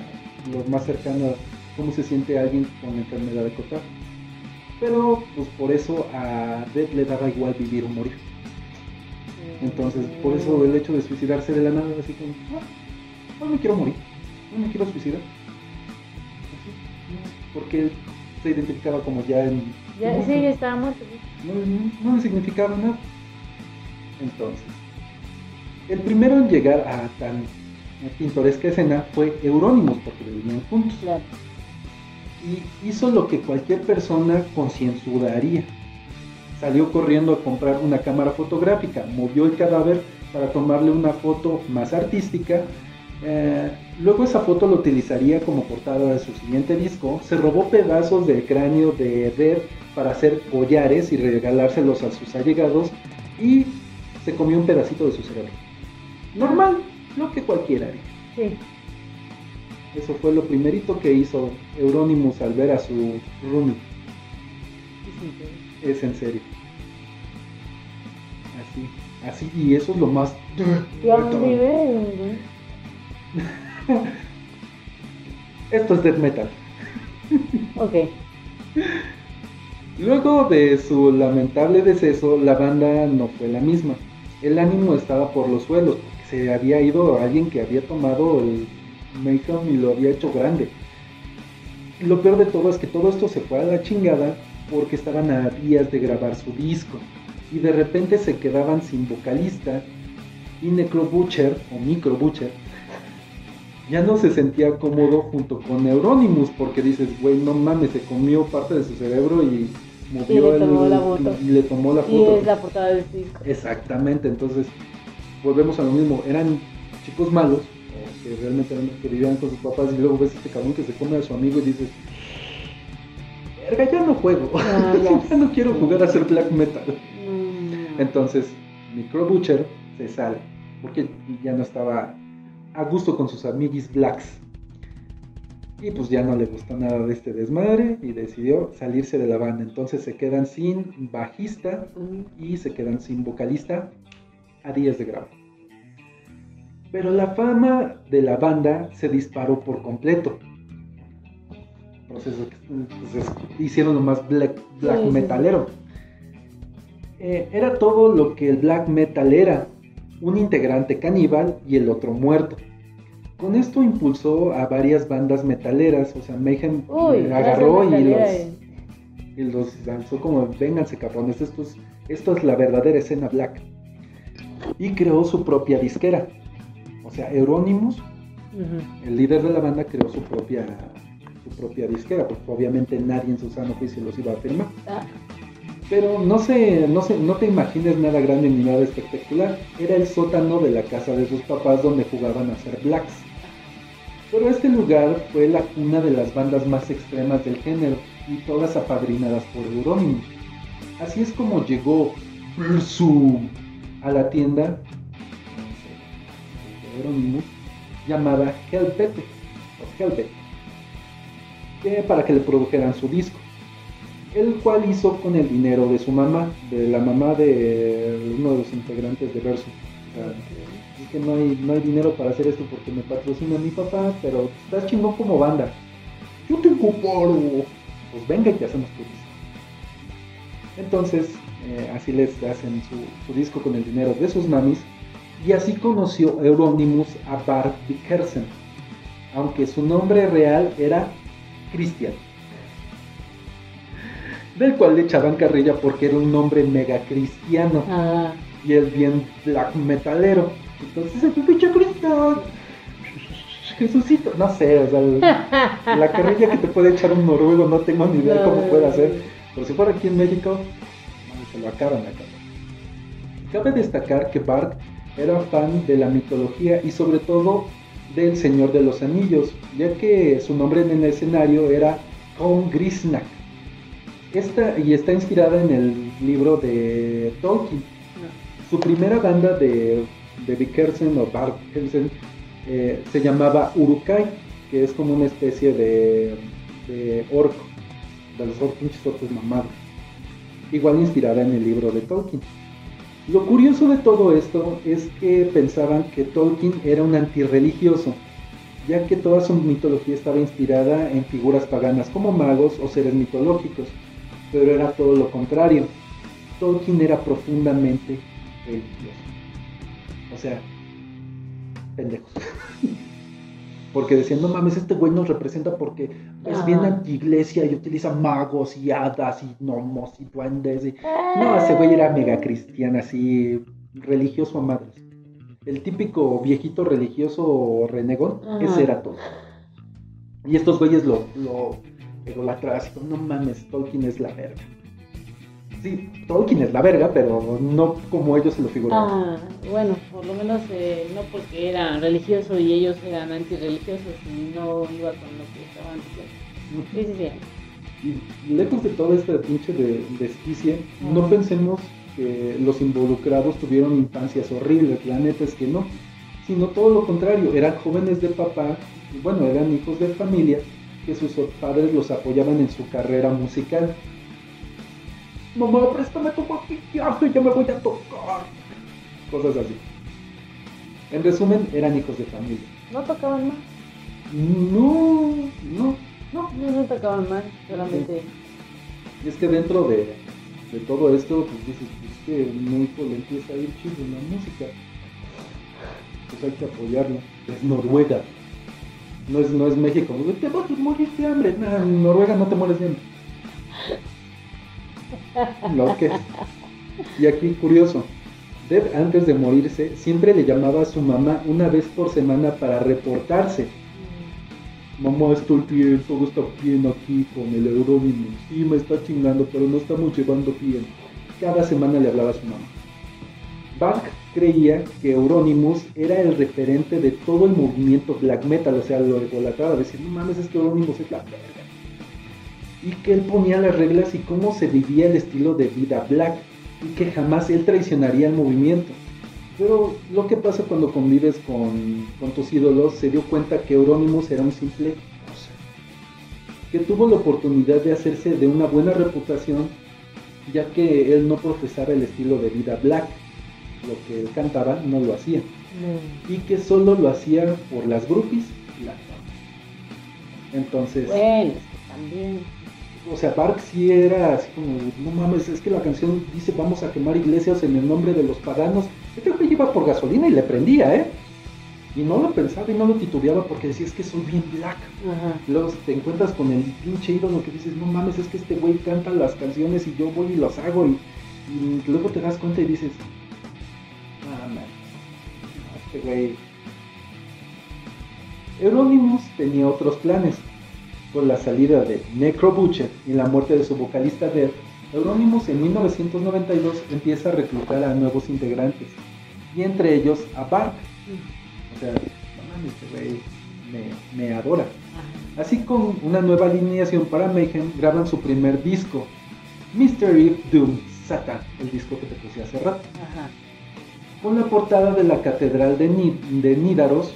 lo más cercano a cómo se siente alguien con la enfermedad de Cotard. Pero, pues por eso a Dead le daba igual vivir o morir. Entonces, por eso el hecho de suicidarse de la nada, así como, no, no me quiero morir, no me quiero suicidar. Así, porque él se identificaba como ya en. Ya, sí, ya estaba muerto. no, no- no le significaba nada. Entonces, el primero en llegar a tan pintoresca escena fue Euronymous, porque vivían juntos. Claro. Y hizo lo que cualquier persona concienzuda haría. Salió corriendo a comprar una cámara fotográfica, movió el cadáver para tomarle una foto más artística. eh, luego esa foto lo utilizaría como portada de su siguiente disco. Se robó pedazos del cráneo de Eder para hacer collares y regalárselos a sus allegados. Y se comió un pedacito de su cerebro. Normal, lo que cualquiera haría. Sí. Eso fue lo primerito que hizo Euronymous al ver a su roomie. sí. Es en serio. Así, así, y eso es lo más. Esto es death metal. Ok. Luego de su lamentable deceso, la banda no fue la misma. El ánimo estaba por los suelos, se había ido alguien que había tomado el Mayhem y lo había hecho grande. Lo peor de todo es que todo esto se fue a la chingada porque estaban a días de grabar su disco y de repente se quedaban sin vocalista y Necro Butcher o Micro Butcher ya no se sentía cómodo junto con Euronymous porque dices, güey, no mames, se comió parte de su cerebro y movió le tomó el- la foto. y le tomó la Y foto. es la portada del disco. Exactamente, entonces volvemos a lo mismo, eran chicos malos, que realmente eran los que vivían con sus papás y luego ves este cabrón que se come a su amigo y dices, verga, ya no juego, Ah, ya, ya no quiero jugar a hacer black metal. Mm. Entonces, Micro Butcher se sale, porque ya no estaba a gusto con sus amiguis blacks. Y pues ya no le gustó nada de este desmadre y decidió salirse de la banda. Entonces se quedan sin bajista Mm. y se quedan sin vocalista a días de grabar. Pero la fama de la banda se disparó por completo. Que pues, es- hicieron lo más black, black Sí, sí, sí. metalero. Eh, era todo lo que el black metal era, un integrante caníbal y el otro muerto. Con esto impulsó a varias bandas metaleras, o sea, Mayhem Uy, eh, agarró los, y los lanzó como, vénganse cabrones, esto es, esto es la verdadera escena black. Y creó su propia disquera. O sea, Euronymous, el líder de la banda, creó su propia, su propia disquera, porque obviamente nadie en su sano juicio los iba a firmar. Ah, Pero no se, no se, no te imagines nada grande ni nada espectacular. Era el sótano de la casa de sus papás donde jugaban a ser blacks. Pero este lugar fue la cuna de las bandas más extremas del género y todas apadrinadas por Euronymous. Así es como llegó Burzum a la tienda llamada Hellpete o que para que le produjeran su disco el cual hizo con el dinero de su mamá, de la mamá de uno de los integrantes de Verso. Es que no hay, no hay dinero para hacer esto porque me patrocina mi papá, pero estás chingón como banda. Yo tengo paro. Pues venga y te hacemos tu disco. Entonces, eh, así les hacen su, su disco con el dinero de sus mamis. Y así conoció Euronymous a Bart Dickerson, aunque su nombre real era Christian del cual le echaban carrilla porque era un nombre mega cristiano ah, y el bien black metalero. Entonces, el pinche Cristo, Jesucito, no sé, o sea, la carrilla que te puede echar un noruego, no tengo ni idea cómo puede hacer. Pero si fuera aquí en México, se lo acaban acá. Cabe destacar que Bart era fan de la mitología y sobre todo del Señor de los Anillos, ya que su nombre en el escenario era Con Grisnak. Esta, y está inspirada en el libro de Tolkien. Su primera banda de, de Dickerson o Bart Dickerson eh, se llamaba Urukai, que es como una especie de, de orco, de los pinches orcos mamados. Igual inspirada en el libro de Tolkien. Lo curioso de todo esto es que pensaban que Tolkien era un antirreligioso, ya que toda su mitología estaba inspirada en figuras paganas como magos o seres mitológicos, pero era todo lo contrario. Tolkien era profundamente religioso. O sea, pendejos. Porque decían, no mames, este güey nos representa porque es bien anti-iglesia y utiliza magos y hadas y gnomos y duendes. Y... No, ese güey era mega cristiano, así, religioso a madres. El típico viejito religioso renegón, Ajá. ese era todo. Y estos güeyes lo, lo como, no mames, Tolkien es la verga. Sí, Tolkien es la verga, pero no como ellos se lo figuraban. Ah, bueno, por lo menos eh, no porque era religioso y ellos eran antirreligiosos y no iba con lo que estaban diciendo. Sí, sí, sí. Y lejos de toda esta pinche de, desquicia, no pensemos que los involucrados tuvieron infancias horribles, la neta es que no, sino todo lo contrario, eran jóvenes de papá, bueno, eran hijos de familia, que sus padres los apoyaban en su carrera musical. Mamá, préstame tu maquillaje, ya me voy a tocar. Cosas así. En resumen, eran hijos de familia. No tocaban más, No, no, no. no, no tocaban más, solamente. Y es que dentro de, de todo esto, pues dices, pues, es que mi hijo le empieza a ir chido la música. pues hay que apoyarlo. Es Noruega. No es, no es México. Te vas a morir de hambre. En Noruega no te mueres de hambre. Lo que. Y aquí, curioso. Deb, antes de morirse, siempre le llamaba a su mamá una vez por semana para reportarse. Mamá, estoy bien, todo está bien aquí con el Euronymous. Sí, me está chingando, pero no estamos llevando bien. Cada semana le hablaba a su mamá. Bach creía que Euronymous era el referente de todo el movimiento black metal, o sea, lo idolatraba, decir, no mames, es que Euronymous es la verga. Y que él ponía las reglas y cómo se vivía el estilo de vida black, y que jamás él traicionaría el movimiento. Pero lo que pasa cuando convives con, con tus ídolos, se dio cuenta que Euronymous era un simple cosa, que tuvo la oportunidad de hacerse de una buena reputación, ya que él no profesaba el estilo de vida black, lo que él cantaba no lo hacía, y que solo lo hacía por las groupies y la fama. Entonces, Bueno, también. O sea, Bark sí era así como, no mames, es que la canción dice vamos a quemar iglesias en el nombre de los paganos. Este güey iba por gasolina y le prendía, ¿eh? Y no lo pensaba y no lo titubeaba porque decía, es que soy bien black. Ajá. Luego te encuentras con el pinche ídolo que dices, no mames, es que este güey canta las canciones y yo voy y los hago. Y, y luego te das cuenta y dices, ah, man, este güey. Euronymous tenía otros planes. Con la salida de Necro Butcher y la muerte de su vocalista Death, Euronymous en 1992 empieza a reclutar a nuevos integrantes, y entre ellos a Bark. O sea, este güey me, me adora. Así con una nueva alineación para Mayhem, graban su primer disco, Mystery Doom Satan, el disco que te puse hace rato, Ajá. con la portada de la Catedral de, Ni- de Nídaros.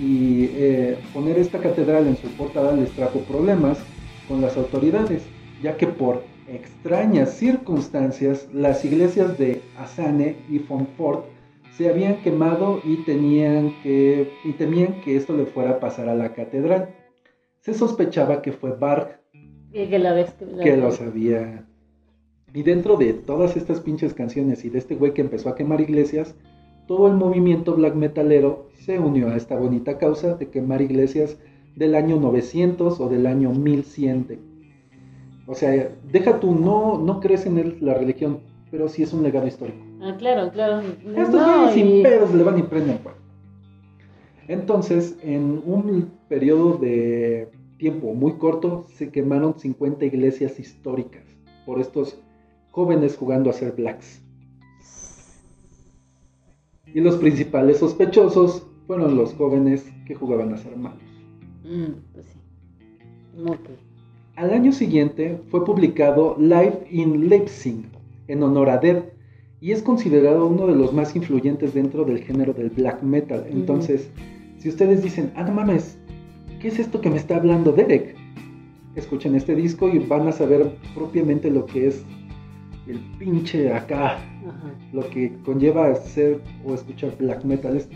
Y eh, poner esta catedral en su portada les trajo problemas con las autoridades, ya que por extrañas circunstancias las iglesias de Asane y Fonfort se habían quemado y, tenían que, y temían que esto le fuera a pasar a la catedral. Se sospechaba que fue Bark Que, que la que, que. Y dentro de todas estas pinches canciones y de este güey que empezó a quemar iglesias, todo el movimiento black metalero se unió a esta bonita causa de quemar iglesias del año 900 o del año 1100. de- O sea, deja tú, no, no crees en él, la religión, pero sí es un legado histórico. Ah, claro, claro. Estos No, sin y- pedos le van y prenden fuego. Entonces, en un periodo de tiempo muy corto, se quemaron 50 iglesias históricas por estos jóvenes jugando a ser blacks. Y los principales sospechosos fueron los jóvenes que jugaban a ser malos. Mm, pues sí. Al año siguiente fue publicado Live in Leipzig en honor a Dead y es considerado uno de los más influyentes dentro del género del black metal. Entonces, si ustedes dicen, ah, no mames, ¿qué es esto que me está hablando Derek? Escuchen este disco y van a saber propiamente lo que es el pinche acá, Ajá. lo que conlleva hacer o escuchar black metal. Es-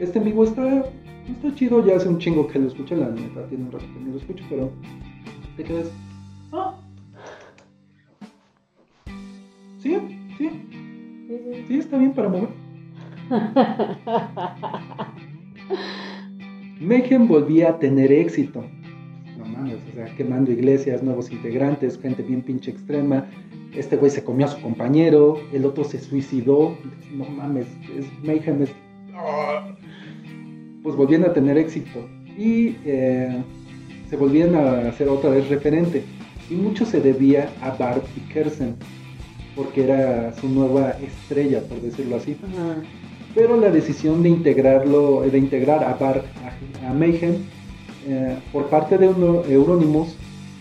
Este en vivo está, está chido, ya hace un chingo que lo escucho, la neta, tiene un rato que no lo escucho, pero te quedas. Ah. Sí, sí, Sí, sí. sí, está bien para mover. Mayhem volvía a tener éxito. No mames, o sea, quemando iglesias, nuevos integrantes, gente bien pinche extrema. Este güey se comió a su compañero, el otro se suicidó. No mames, es Mayhem es. Pues volvían a tener éxito. Y eh, se volvían a hacer otra vez referente. Y mucho se debía a Bart Dickerson, porque era su nueva estrella, por decirlo así. Pero la decisión de integrarlo, de integrar a Bart a, a Mayhem eh, por parte de Euro- Euronymous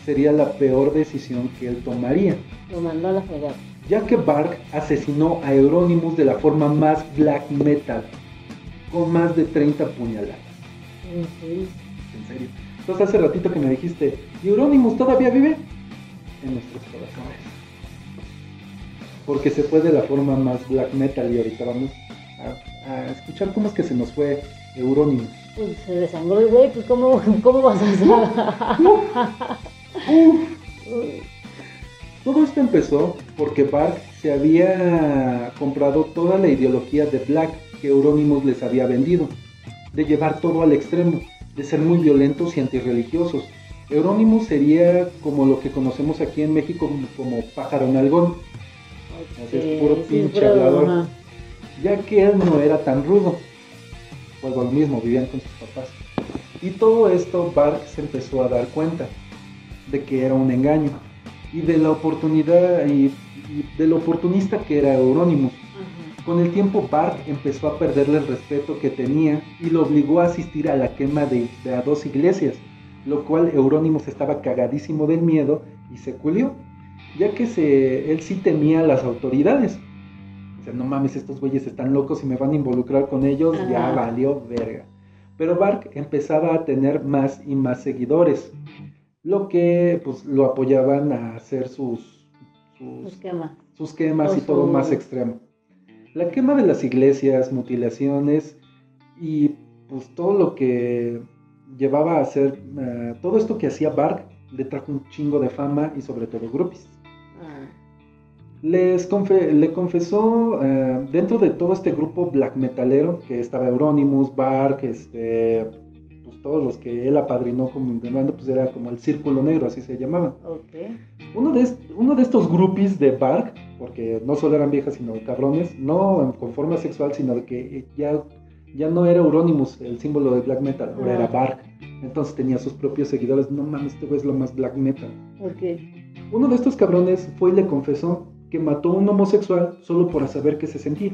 sería la peor decisión que él tomaría, Lo mandó a la fregada. ya que Bark asesinó a Euronymous de la forma más black metal, con más de 30 puñaladas. En serio. En serio. Entonces hace ratito que me dijiste, ¿y Euronymous todavía vive? En nuestros corazones. Porque se fue de la forma más black metal y ahorita vamos a, a escuchar cómo es que se nos fue Euronymous. Pues se desangró el güey, pues ¿cómo, cómo vas a hacer? Todo esto empezó porque Bark se había comprado toda la ideología de Black que Euronymous les había vendido, de llevar todo al extremo, de ser muy violentos y antirreligiosos. Euronymous sería como lo que conocemos aquí en México como, pájaro nalgón, Así es puro Sí, pinche puro, hablador. ya que él no era tan rudo. Pues lo mismo, vivían con sus papás. Y todo esto Bark se empezó a dar cuenta de que era un engaño y de la oportunidad y, y de lo oportunista que era Euronymous. Con el tiempo Bark empezó a perderle el respeto que tenía y lo obligó a asistir a la quema de, de a dos iglesias, lo cual Euronymous estaba cagadísimo del miedo y se culió, ya que se, él sí temía a las autoridades. O sea, no mames, estos güeyes están locos y me van a involucrar con ellos, ya valió verga. Pero Bark empezaba a tener más y más seguidores, lo que pues lo apoyaban a hacer sus, sus, quema. sus quemas O y todo más extremo. La quema de las iglesias, mutilaciones y pues todo lo que llevaba a hacer, eh, todo esto que hacía Bark le trajo un chingo de fama y sobre todo groupies. Les confe- le confesó eh, dentro de todo este grupo black metalero que estaba Euronymous, Bark, este, pues todos los que él apadrinó como pues era como el círculo negro, así se llamaban. ok. Uno de, est- uno de estos groupies de Bark, porque no solo eran viejas, sino cabrones, no con forma sexual, sino que ya, ya no era Euronymous el símbolo de black metal, ahora Ah. era Bark. Entonces tenía sus propios seguidores. No mames, este güey es lo más black metal. Ok. Uno de estos cabrones fue y le confesó que mató a un homosexual solo por saber qué se sentía.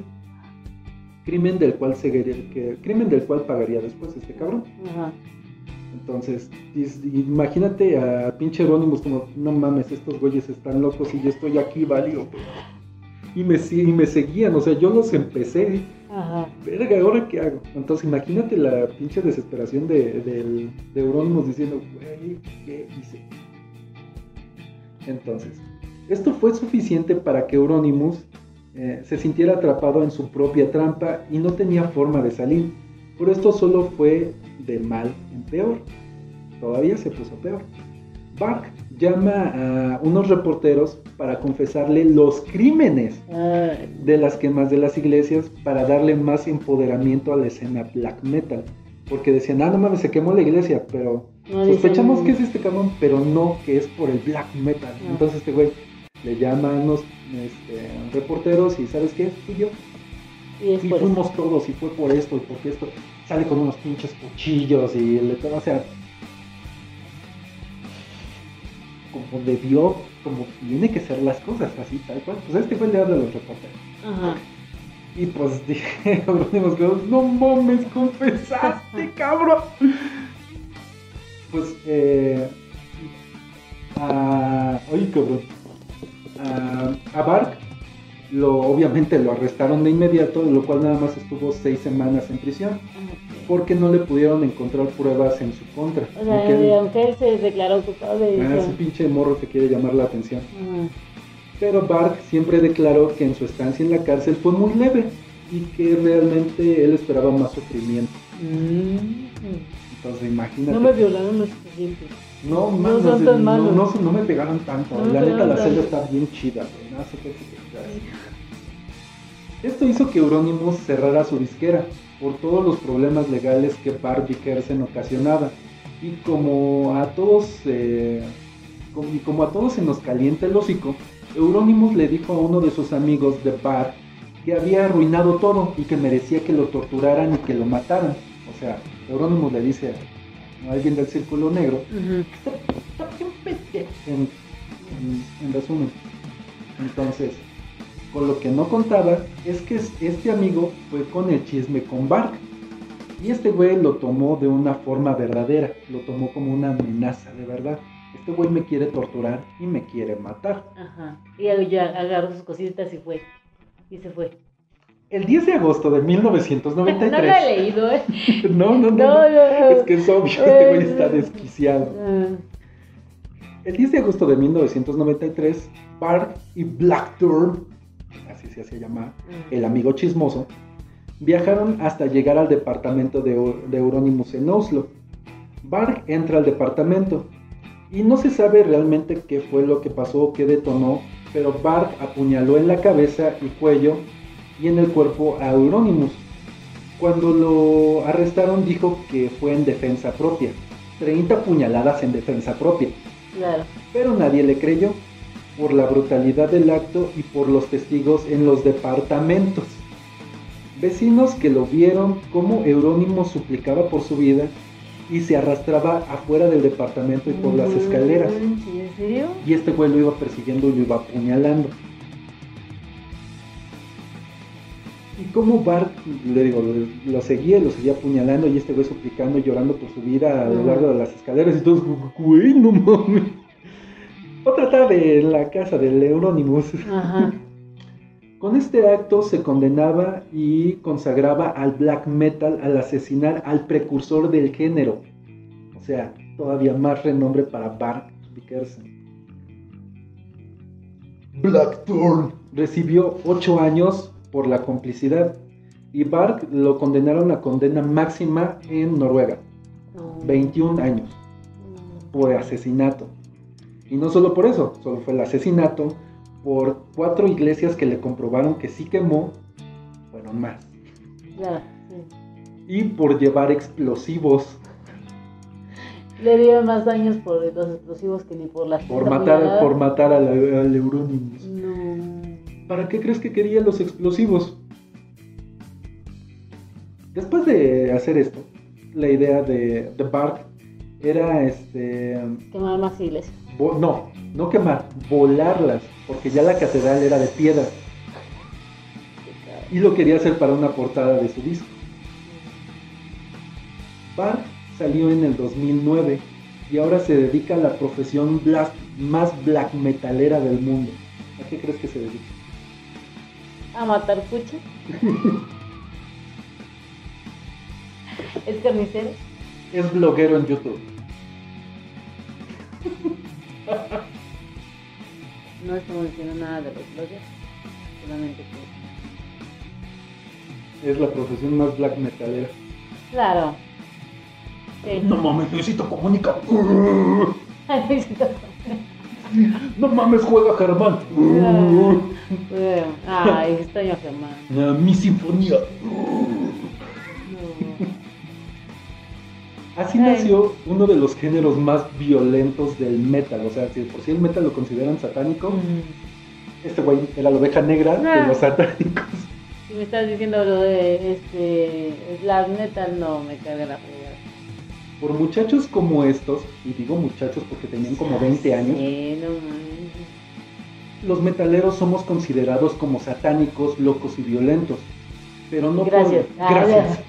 Crimen del cual seguiría- que, crimen del cual pagaría después este cabrón. Ajá. Entonces, imagínate a pinche Euronymous como, no mames, estos güeyes están locos y yo estoy aquí, válido. Y me, y me seguían, o sea, yo los empecé. Ajá. Verga, ¿ahora qué hago? Entonces, imagínate la pinche desesperación de, del- de Euronymous diciendo, güey, ¿qué hice? Entonces, esto fue suficiente para que Euronymous eh, se sintiera atrapado en su propia trampa y no tenía forma de salir. Pero esto solo fue de mal en peor. Todavía se puso peor. Bark llama a unos reporteros para confesarle los crímenes de las quemas de las iglesias para darle más empoderamiento a la escena black metal. Porque decían, ah, no mames, se quemó la iglesia, pero no sospechamos dicen- que es este cabrón, pero no que es por el black metal. Ah. Entonces este güey le llama a unos este, reporteros y ¿sabes qué? Fui yo. Y fuimos todos y fue por esto y porque esto. Sale con unos pinches cuchillos y le o sea... Como debió, como tiene que ser las cosas, así tal cual. Pues este güey le habla a los reporteros. Ajá. Y pues dije, no mames, confesaste, cabrón. Pues, eh. A. Ay, cabrón. A, a Bark, lo, obviamente lo arrestaron de inmediato, lo cual nada más estuvo seis semanas en prisión, porque no le pudieron encontrar pruebas en su contra. O sea, Aunque él- aunque él se declaró culpable, ah, ese pinche morro que quiere llamar la atención. ajá. Pero Bark siempre declaró que en su estancia en la cárcel fue muy leve y que realmente él esperaba más sufrimiento. Mm. Entonces imagínate. No me violaron lo suficiente. No, no mames, son tan no, malos. no, no me pegaron tanto. La neta, la celda está bien chida, güey. Esto hizo que Euronymous cerrara su disquera por todos los problemas legales que Bart Vikersen ocasionaba. Y como a todos, eh, como, y como a todos se nos calienta el hocico, Euronymous le dijo a uno de sus amigos de Bart que había arruinado todo y que merecía que lo torturaran y que lo mataran. O sea, Euronymous le dice alguien del círculo negro. En, en- en resumen. Entonces, con lo que no contaba es que es- este amigo fue con el chisme con Bark. Y este güey lo tomó de una forma verdadera, lo tomó como una amenaza de verdad. Este güey me quiere torturar y me quiere matar. Ajá. Y ya agarró sus cositas y fue. Y se fue. El 10 de agosto de No lo 1993. he leído, ¿eh? No, no, no. No, no. no, no. Es que es obvio, este güey está desquiciado. Ah, El 10 de agosto de 1993, Bark y Blackthorn, así se hacía llamar, el amigo chismoso, viajaron hasta llegar al departamento de, de Euronymous en Oslo. Bark entra al departamento y no se sabe realmente qué fue lo que pasó o qué detonó, pero Bark apuñaló en la cabeza y cuello y en el cuerpo a Euronymous, Cuando lo arrestaron dijo que fue en defensa propia. 30 puñaladas en defensa propia. Claro. Pero nadie le creyó por la brutalidad del acto y por los testigos en los departamentos. Vecinos que lo vieron como Eurónimo suplicaba por su vida y se arrastraba afuera del departamento y por las escaleras. Mm, ¿En serio? Y este güey lo iba persiguiendo y lo iba apuñalando. Y como Bart, le digo, lo, seguía, lo seguía apuñalando y este güey suplicando y llorando por su vida a lo largo de las escaleras y todos, güey, no mames. Otra tarde en la casa del Euronymous. Ajá. Con este acto se condenaba y consagraba al black metal al asesinar al precursor del género. O sea, todavía más renombre para Bart Vickerson. Blackthorn recibió 8 años por la complicidad y Bart lo condenaron a condena máxima en Noruega, Mm. 21 años por asesinato. Y no solo por eso, solo fue el asesinato por cuatro iglesias que le comprobaron que sí quemó, fueron más. Claro, sí. Y por llevar explosivos, Le dio más daños por los explosivos que ni por las por 30 matar, por matar al, al Euronymous. No. ¿Para qué crees que quería los explosivos? Después de hacer esto, la idea de, de Bart era este Quemar más iglesias. no, no quemar, volarlas, porque ya la catedral era de piedra y lo quería hacer para una portada de su disco. Bart salió en el 2009 y ahora se dedica a la profesión más black metalera del mundo. ¿A qué crees que se dedica? A matar pucha. es carnicero. Es bloguero en YouTube. No estamos diciendo nada de los bloggers. Solamente que. Es la profesión más black metalera. Claro. Sí. mames, Luisito comunica. Ay, sí, No mames, juega Germán. Ay, extraño a Germán. Ah, Mi sinfonía. Así nació uno de los géneros más violentos del metal. O sea, si por si el metal lo consideran satánico, Mm. este güey era la oveja negra de Ah. los satánicos. Si me estás diciendo lo de este. Black metal, no me caga la. Por muchachos como estos, y digo muchachos porque tenían como 20 años, los metaleros somos considerados como satánicos, locos y violentos. Pero no Gracias. Ah, gracias.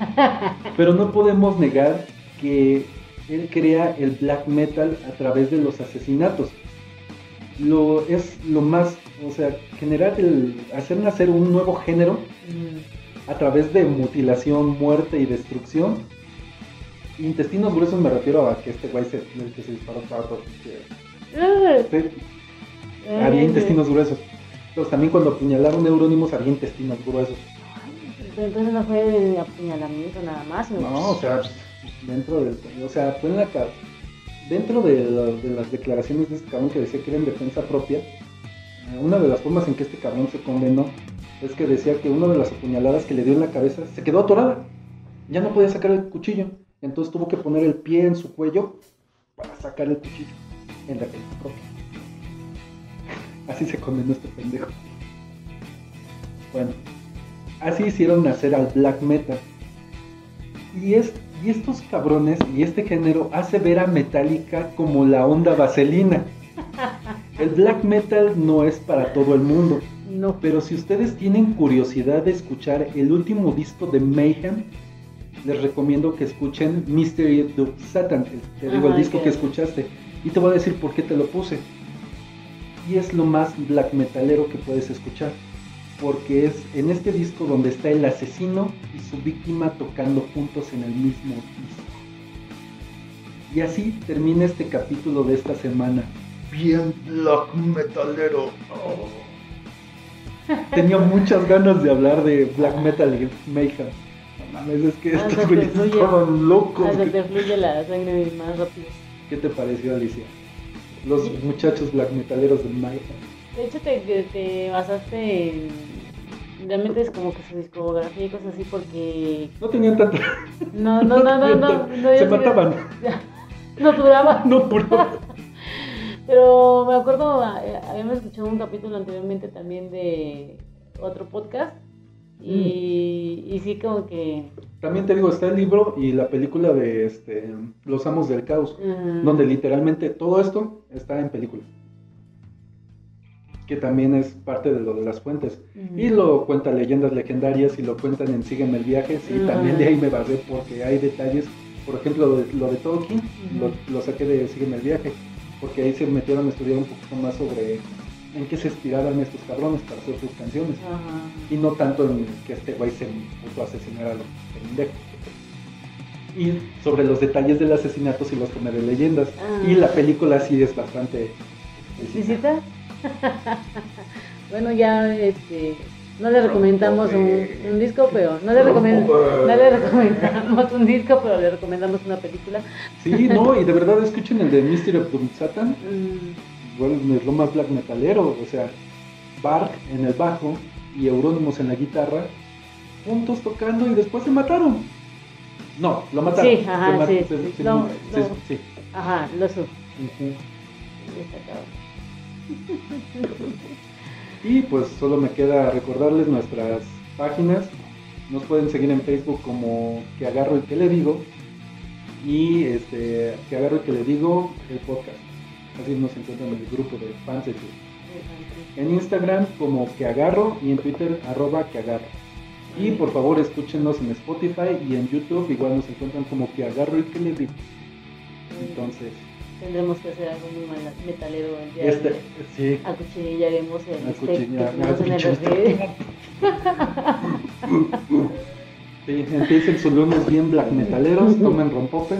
Pero no podemos negar que él crea el black metal a través de los asesinatos. Lo es lo más, o sea, generar el hacer nacer un nuevo género Mm. a través de mutilación, muerte y destrucción. Intestinos gruesos me refiero a que este güey se, el que se disparó todo pinche- Ah, sí, había intestinos gruesos. Entonces también cuando apuñalaron neurónimos había intestinos gruesos. Pero entonces no fue de apuñalamiento nada más. sino- No, o sea, dentro del, o sea, fue en la dentro de, la- de las declaraciones de este cabrón que decía que era en defensa propia, eh, una de las formas en que este cabrón se condenó es que decía que una de las apuñaladas que le dio en la cabeza se quedó atorada, ya no podía sacar el cuchillo, entonces tuvo que poner el pie en su cuello para sacar el cuchillo en defensa propia. Así se condenó este pendejo. Bueno, así hicieron nacer al black metal. Y, es, y estos cabrones y este género hace ver a Metallica como la onda vaselina. El black metal no es para todo el mundo, No. pero si ustedes tienen curiosidad de escuchar el último disco de Mayhem, les recomiendo que escuchen Mystery of Satan, el- te digo el disco que escuchaste, y te voy a decir por qué te lo puse. Y es lo más black metalero que puedes escuchar, porque es en este disco donde está el asesino y su víctima tocando juntos en el mismo disco. Y así termina este capítulo de esta semana. Bien black metalero. Oh. Tenía muchas ganas de hablar de black metal y Mayhem. Mames, es que Hasta estos te güeyes fluye. estaban locos. Hasta ¿Qué, te fluye la sangre más rápido. qué te pareció, Alicia? Los muchachos black metaleros de Mayhem. De hecho, te, te- te basaste en, realmente es como que su discografía y cosas así porque... No tenían tanta... No, no, no, no, no. no Se mataban. No duraba. No duraba. Pero me acuerdo, eh, habíamos escuchado un capítulo anteriormente también de otro podcast y, y sí como que... También te digo, está el libro y la película de este, Los Amos del Caos, donde literalmente todo esto está en película. Que también es parte de lo de las fuentes. Y lo cuentan leyendas legendarias y lo cuentan en Sígueme el viaje. Sí, también de ahí me basé porque hay detalles. Por ejemplo, lo de, lo de Tolkien, lo, lo saqué de Sígueme el viaje. Porque ahí se metieron a estudiar un poquito más sobre en qué se inspiraban estos cabrones para hacer sus canciones. Ajá. Y no tanto en que este güey se puso a asesinar a los pendejos. Y sobre los detalles del asesinato sí los tomé de leyendas. Ah. Y la película sí es bastante... ¿Visita? bueno, ya este, no le recomendamos un, un disco, pero no le, recomen- no le recomendamos un disco, pero le recomendamos una película. Sí, no, y de verdad escuchen el de Mystery of Doom Satan. Mm, Igual es lo más black metalero, o sea, Bark en el bajo y Euronymous en la guitarra, juntos tocando y después se mataron. No, lo mataron. Sí, ajá, sí, se- sí. se- No, se- no. sí. Ajá, lo supo. Y pues solo me queda recordarles nuestras páginas. Nos pueden seguir en Facebook como que agarro y que le digo. Y este que agarro y que le digo el podcast. Así nos encuentran en el grupo de fans de. En Instagram como que agarro y en Twitter arroba que agarro. Y por favor escúchenos en Spotify y en YouTube igual nos encuentran como que agarro y que le digo. Entonces, Tendremos que hacer algo muy mal- metalero el día este, de sí, Acuchillaremos el Acuchillar- que sí, empiecen su lunes bien black metaleros, tomen rompope.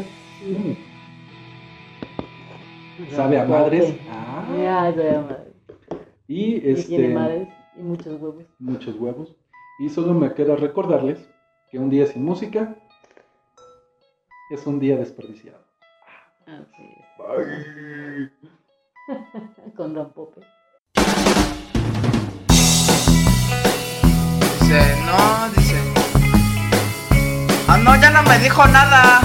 Sabe a madres. Ah, Ya, sabe a madres. y Y tiene este madres y muchos huevos. muchos huevos. Y solo me queda recordarles que un día sin música es un día desperdiciado. Así es. Bye. Con Don Pope. Dice, no, dice. Ah, no, ya no me dijo nada.